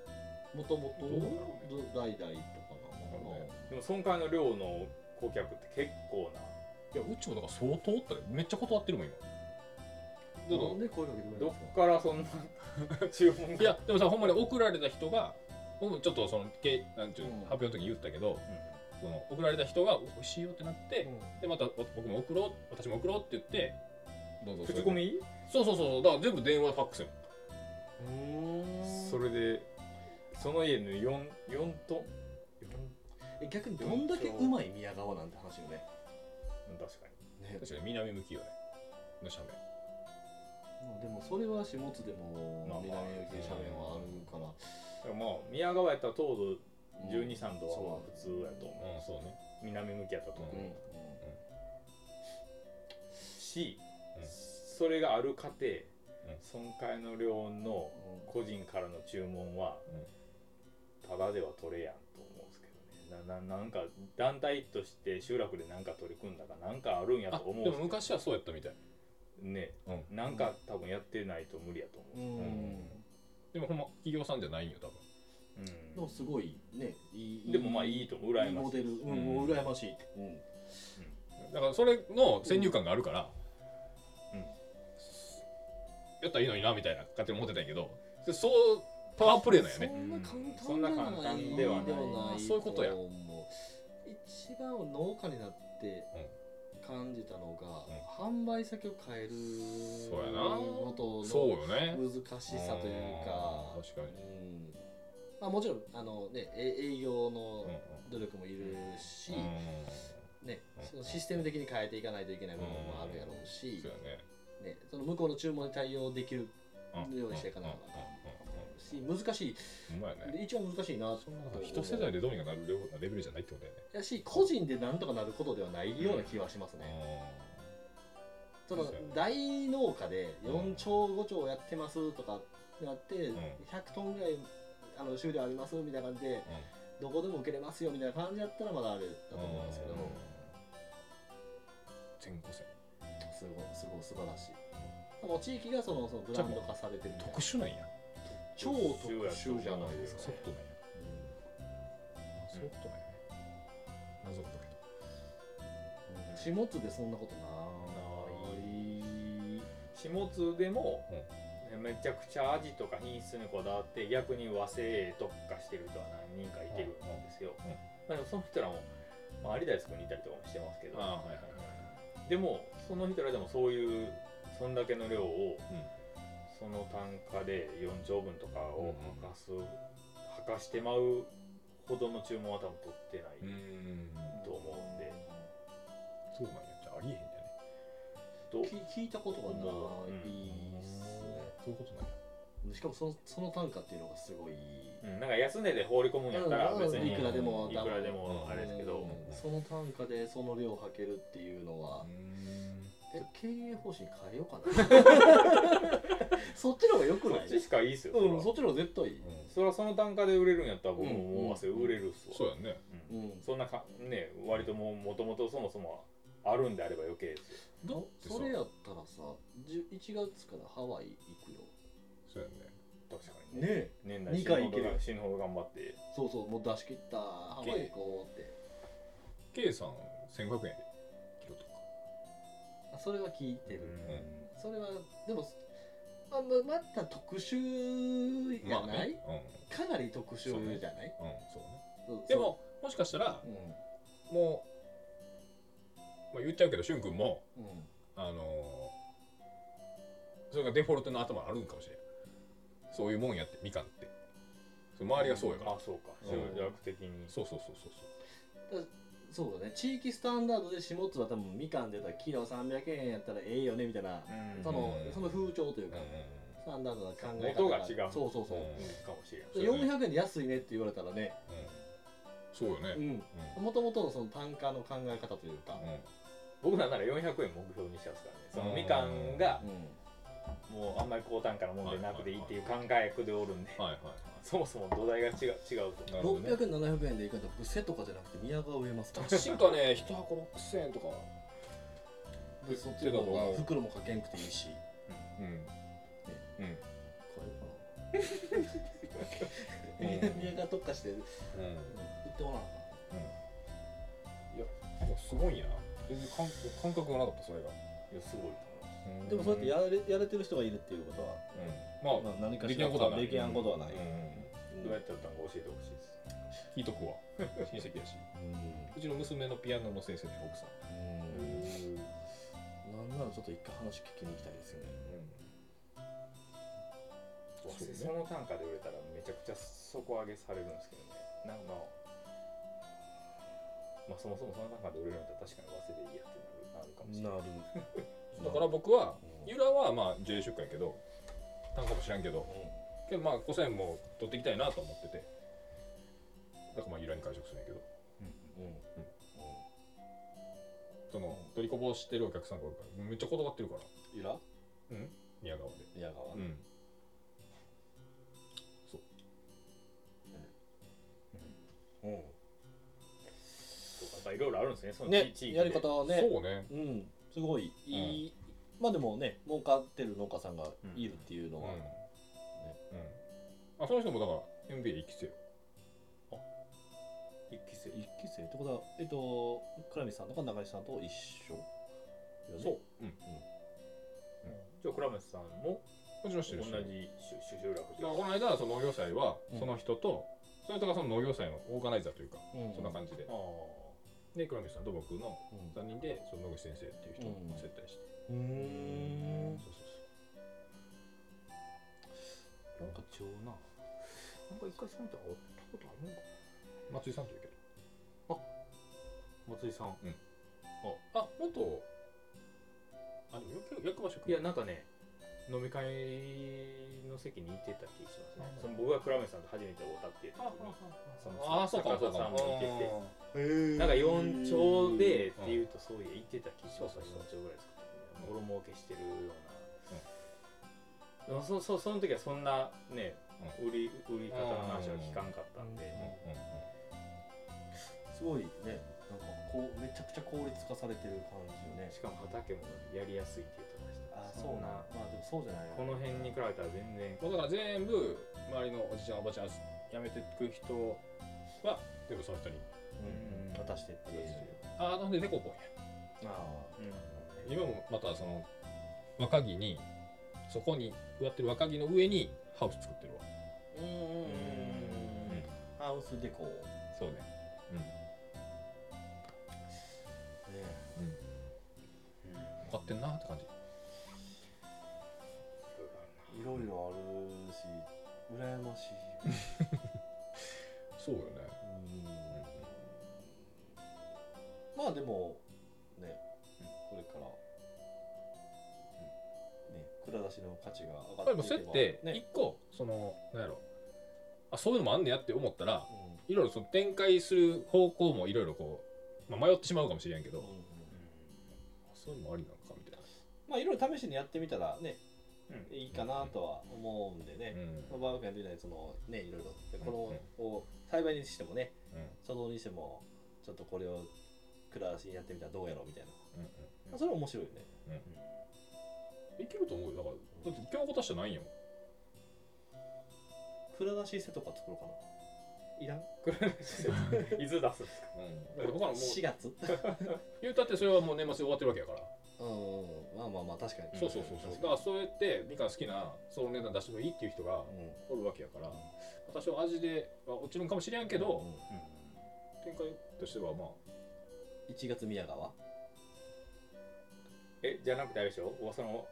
もともと代々とかなのかでも損壊の量の顧客って結構な。いやうちもだから相当おったでめっちゃ断ってるもん今。どっからそんな 注文いやでもさほんまに送られた人が僕もちょっとそのけなんていうのうん。発表の時に言ったけど、その送られた人が美味しいよってなって、でまたお僕も送ろう私も送ろうって言ってどうぞ口コミそうそうそうだから全部電話ファックスよ。うんそれでその家の 4, 4トンえ逆にどんだけうまい宮川なんて話よね。4確かね。確かに南向きよね。の斜面。まあでもそれは下津でも南行き斜面はあるからにまあ宮川やったら糖度12、3度はそう。まあ普通やと思う。うんそうね。南向きやったと思う、うんし、うん。それがある家庭、ん。損壊の量の個人からの注文は、ただでは取れやんと思うんですけどね。なななんか団体として集落で何か取り組んだかなんかあるんやあと思うんでも昔はそうやったみたい。ね、うん。なんか多分やってないと無理やと思う、うんでもほんま企業さんじゃないんよ多分。うん。でもすごいねいいでもまあいいと思う羨ましいいモデル。うん、うん。羨ましい。って、うん。だからそれの先入観があるから、うん。やったらいいのになみたいな勝手に思ってたんやけどでそうパワープレイなんやね。そんな簡単そんな簡単ではないそういうことや。思う一番農家になって感じたのが、販売先を変えるそうやな。ことの難しさというかうん確かに。うん。まあ、もちろんあの、ね、え営業のうん努力もいるし、うんねうん、そのシステム的に変えていかないといけない部分もあるやろうし、ね。ね、その向こうの注文に対応できるうん。ようにしていかないとあかんし難しい。ね。で一番難しいな。一世代でどうにかなるレベルじゃないってことだよねやし個人でなんとかなることではないような気はしますね、そのそうやね大農家でうん。4兆5兆やってますとかなって、ん。100トンぐらいあの収量ありますみたいな感じで、どこでも受けれますよみたいな感じだったらまだあれだと思うんですけど、全個線すごいすごい素晴らしい。もう地域がそのそのブランド化されてる特殊なんや超特殊じゃないですかソフトなん。やソフトなんやね。謎だけ下津でそんなことない下津でも、めちゃくちゃ味とか品質にこだわって逆に和製へ特化してる人は何人かいてるんですよ、うん。うん。まあでもその人らも、まあ、有田康君にいたりとかもしてますけど。はいはいはい。でもその人らでもそういうそんだけの量を、うんその単価で4丁分とかをうんうんはかす、はかしてまうほどの注文は多分取ってなういんと思うんで、そうなんや。じゃあありえへんだよね。とき聞いたことがないうんっすね。そういうことなんやしかもそのその単価っていうのがすごい、うん、なんか安値で放り込むんやったら別にいくらでもいくらでもあれですけど、うん。その単価でその量を履けるっていうのは、え経営方針変えようかな。そっちの方がよくない？そっちしかいいっすよ、うん、そっちの方が絶対いい、それはその単価で売れるんやったら僕もうんもう汗売れるっすわ、そうやんね。うん。うん。そんなかね割とももともとそもそもあるんであれば余計ですよ。それやったらさじゅ1月からハワイ行くよ。そうやんね。確かにね。ねえ。年内二回行ける死ぬほど頑張って。そうそうもう出し切ったハワイ行こうって。K さん1500円でそれは聞いてる、うん。それはでもあままた特殊じゃまあない、ねかなり特殊じゃない、でももしかしたらそうもうまあ言っちゃうけどしゅんくんもうん、うんあのーそれがデフォルトの頭にあるんかもしれん。そういうもんやってみかんって周りがそうやからあそうかうん的にそうそうそうそうそうそうだね。地域スタンダードで下津は多分みかんでたらキロ300円やったらええよねみたいな、うん。そのうんその風潮というか、うスタンダードな考え方元が違う。そうそうそう、うん。かもしれんでそうね400円で安いねって言われたらね。んうん。そうよね。うん。もともとのその単価の考え方というか、僕らなら400円目標にしてますからね。そのみかんがうんもうあんまり高単価なもんでなくていいっていう考えでおるんで。はいはいそもそも土台が違う違うとなるほどね600円700円でいくんだったら僕背とかじゃなくて宮川植えますから確かね1箱6000円とか。でそっちの方が袋もかけんくていいし。うん。うん。買えようかな。うん。宮川特化して売うん。ってもらおうかいやすごいな。全然感感覚がなかったそれが。いやすごい。となでもそうやってやれやれてる人がいるっていうことは、うん。まあまあ、何かでしらきんことはない。できやんことはない、どうやってやったのか教えてほしいです。聞いとくわ。親戚やし。うん。うちの娘のピアノの先生ね奥さん。うん。なんならちょっと一回話聞きに行きたいですよね。わそうね。その単価で売れたらめちゃくちゃ底上げされるんですけどね。なんかまあそもそもその単価で売れるんだったら確かに忘れでいいやってなるなるかもしれない。なるだから僕はうん。由良はまあ J 出荷やけど単価も知らんけどけどまあ5000円も取っていきたいなと思っててだからまあ由良に会食するんやけど。うん。その取りこぼしてるお客さんがおるからめっちゃ断ってるから。ゆらうん。宮川で。宮川？うん。う。ん。そうかやっぱいろいろあるんですねそのね地域で。やり方はね。そうね。うんすごいいい、まあでもね儲かってる農家さんがいるっていうのは、うん。うん。あその人もだから MBA 一期生。よ一期生。一期生ってことはえっと倉西さんとか中西さんと一緒よね。そう。うん。じゃあ倉松さんももちろんしてるし。同じ集集落だか。らこの間その農業祭はうん。その人と、その人がその農業祭のオーガナイザーというか、うん。そんな感じで。あで倉光さんと僕のうん。3人でその野口先生っていう人をうん。接待して、うーん。そうそうあなんか違うな。なんか一回その人会ったことあるのかそう松井さんというけど。松井さん。あ。あ元あでも役役場職いやなんかね飲み会の席に行ってた気がしますね。その僕が倉目さんと初めて会ったっていう時にそのああそうか。坂田さんもいててへなんか4丁でっていうとそういや言ってた気がしますそうそう4丁ぐらい作っててボロ儲けしてるような、でもそそその時はそんなね、売り売り方の話は聞かんかったんで、うんうん。すごいねなんかこうめちゃくちゃ効率化されてる感じよね。しかも畑もやりやすいって言ってました。あそうな。まあでもそうじゃない。よこの辺に比べたら全然。だから全部周りのおじちゃんおばちゃん辞めてく人は全部その人に。うん渡してっていう。ああなんでデコポンやあ今もまたその若木にそこに植わってる若木の上にハウス作ってるわ。うんうんうんハウスデコ。そうね。ねかってんなって感じ。いろいろあるし羨ましい。そうよね。まあでもねこれからね蔵出しの価値が上がっていけばそうやってね。一個そのなんやろ。あそういうのもあんねやって思ったらうん。いろいろその展開する方向もいろいろこう、まあ、迷ってしまうかもしれんけど、うんうんそういうのもありなの？まあいろいろ試しにやってみたらねうん。いいかなとは思うんでね、な、まあ、バーベキューやってみたいそのねいろいろ。このを栽培にしてもねうん。うん。書道にしてもちょっとこれを蔵出しにやってみたらどうやろうみたいな、うんまあそれは面白いよね。いけると思うよ。だからだって今日ことしてないん。よ蔵出しセとか作ろうかな。いらん？いつ 出すんですか？うん、だから僕はもう4月？言うたってそれはもう年末で終わってるわけやから、うん。まあまあまあ確かに。そうそうそうそう。だからそうやってみかん好きなその値段出してもいいっていう人がうん。おるわけやから多少味では落ちるんかもしれんけど、うん。展開としてはまあ。1月宮川？えじゃなくてあれでしょ？その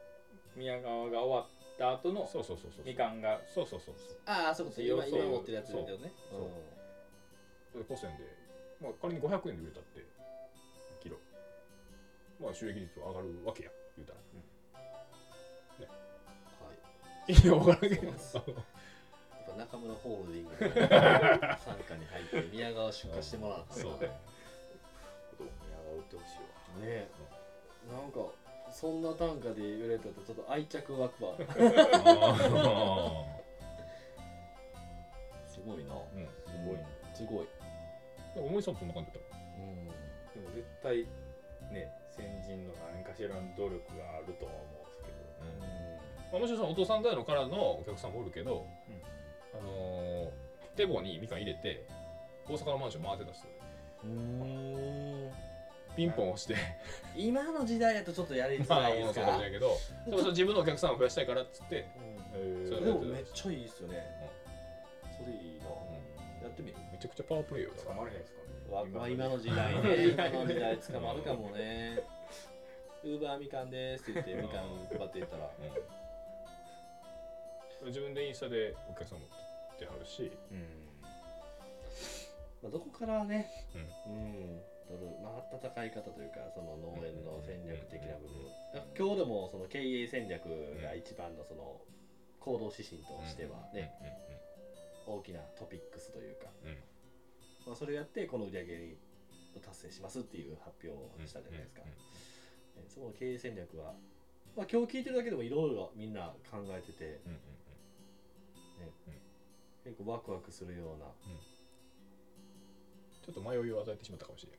宮川が終わった後のそうそうそうそう。みかんが。そうそうそうそう。ああそういうこと今そう今持ってるやつだけどね。そう。で古銭で、まあ、仮に500円で売れたってまあ収益率は上がるわけや言うたら。はい。いや分からんけど。そうやっぱ中村ホールディングの傘下に入って宮川出荷してもらうそうね。宮川売ってほしいわ。ねなんかそんな単価で売れたとちょっと愛着湧くわ。すごいな。うんすごいな。すごい。でも思いさんもそんな感じだったうん。でも絶対ね先人の何かしらの努力があるとは思うんですけどまあ、もちろんそのお父さん代のからのお客さんもおるけど、うん。あのー、手棒にみかん入れて大阪のマンション回ってたっすようん。ピンポン押して。今の時代だとちょっとやりづまあらいですか？そうかもしれんけど。でも自分のお客さんを増やしたいからっつって、うん。それでもめっちゃいいっすよね。それいいな。やってみる？めちゃくちゃパワープレイよだ捕まれへんですか？ねわまあ今の時代ね。今の時代捕まるかもね。ウーバーみかんですって言ってみかん配っていったら。うん。自分でインスタでお客さんもってはるし、うん。まあ、どこからねうん。まあ温かい方というかその農園の戦略的な部分。今日でもその経営戦略が一番のその行動指針としてはね、大きなトピックスというか、うんうんまあ、それをやってこの売り上げを達成しますっていう発表をしたじゃないですか、ねその経営戦略は、まあ、今日聞いてるだけでもいろいろみんな考えててうんうん結構ワクワクするような。ちょっと迷いを与えてしまったかもしれない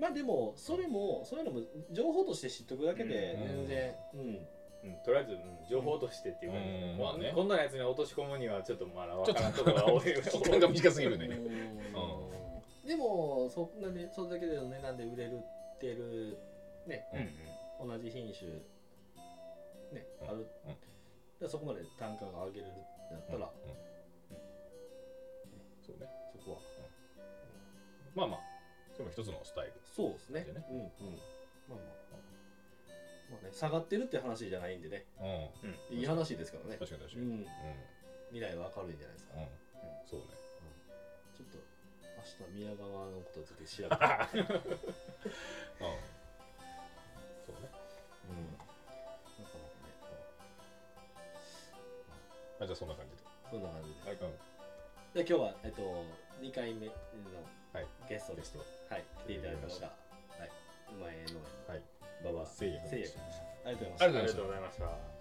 まあでもそれもそういうのも情報として知っとくだけでうん。全然うんうん、とりあえず、うん情報としてっていうか、うんまあまあね。今度のやつに落とし込むにはちょっとまだ分からんところが多い期間が短すぎるね。うん。でもそんなにそれだけでの値段で売れるってるね。うんうん。同じ品種ね、うんある、うん。でそこまで単価が上げれるってなったら、うんうん。そうね。そこは。まあまあ。それも一つのスタイル。そうですね。うんうん。まあまあまあね下がってるって話じゃないんでね。うん。いい話ですからね。確かに確かに。うん。未来は明るいんじゃないですか、うん。うん。そうね。ちょっと明日宮川のことちょっと調べて。うん。そうね。うん。なかなかねあじゃあそんな感じで。そんな感じで、はい。うん。で今日は、えっと、2回目のはい。ゲストでゲスト。はい、来ていただいたのが、はい、馬江農園の。はい馬場せいやせいや君でした。ありがとうございましたありがとうございました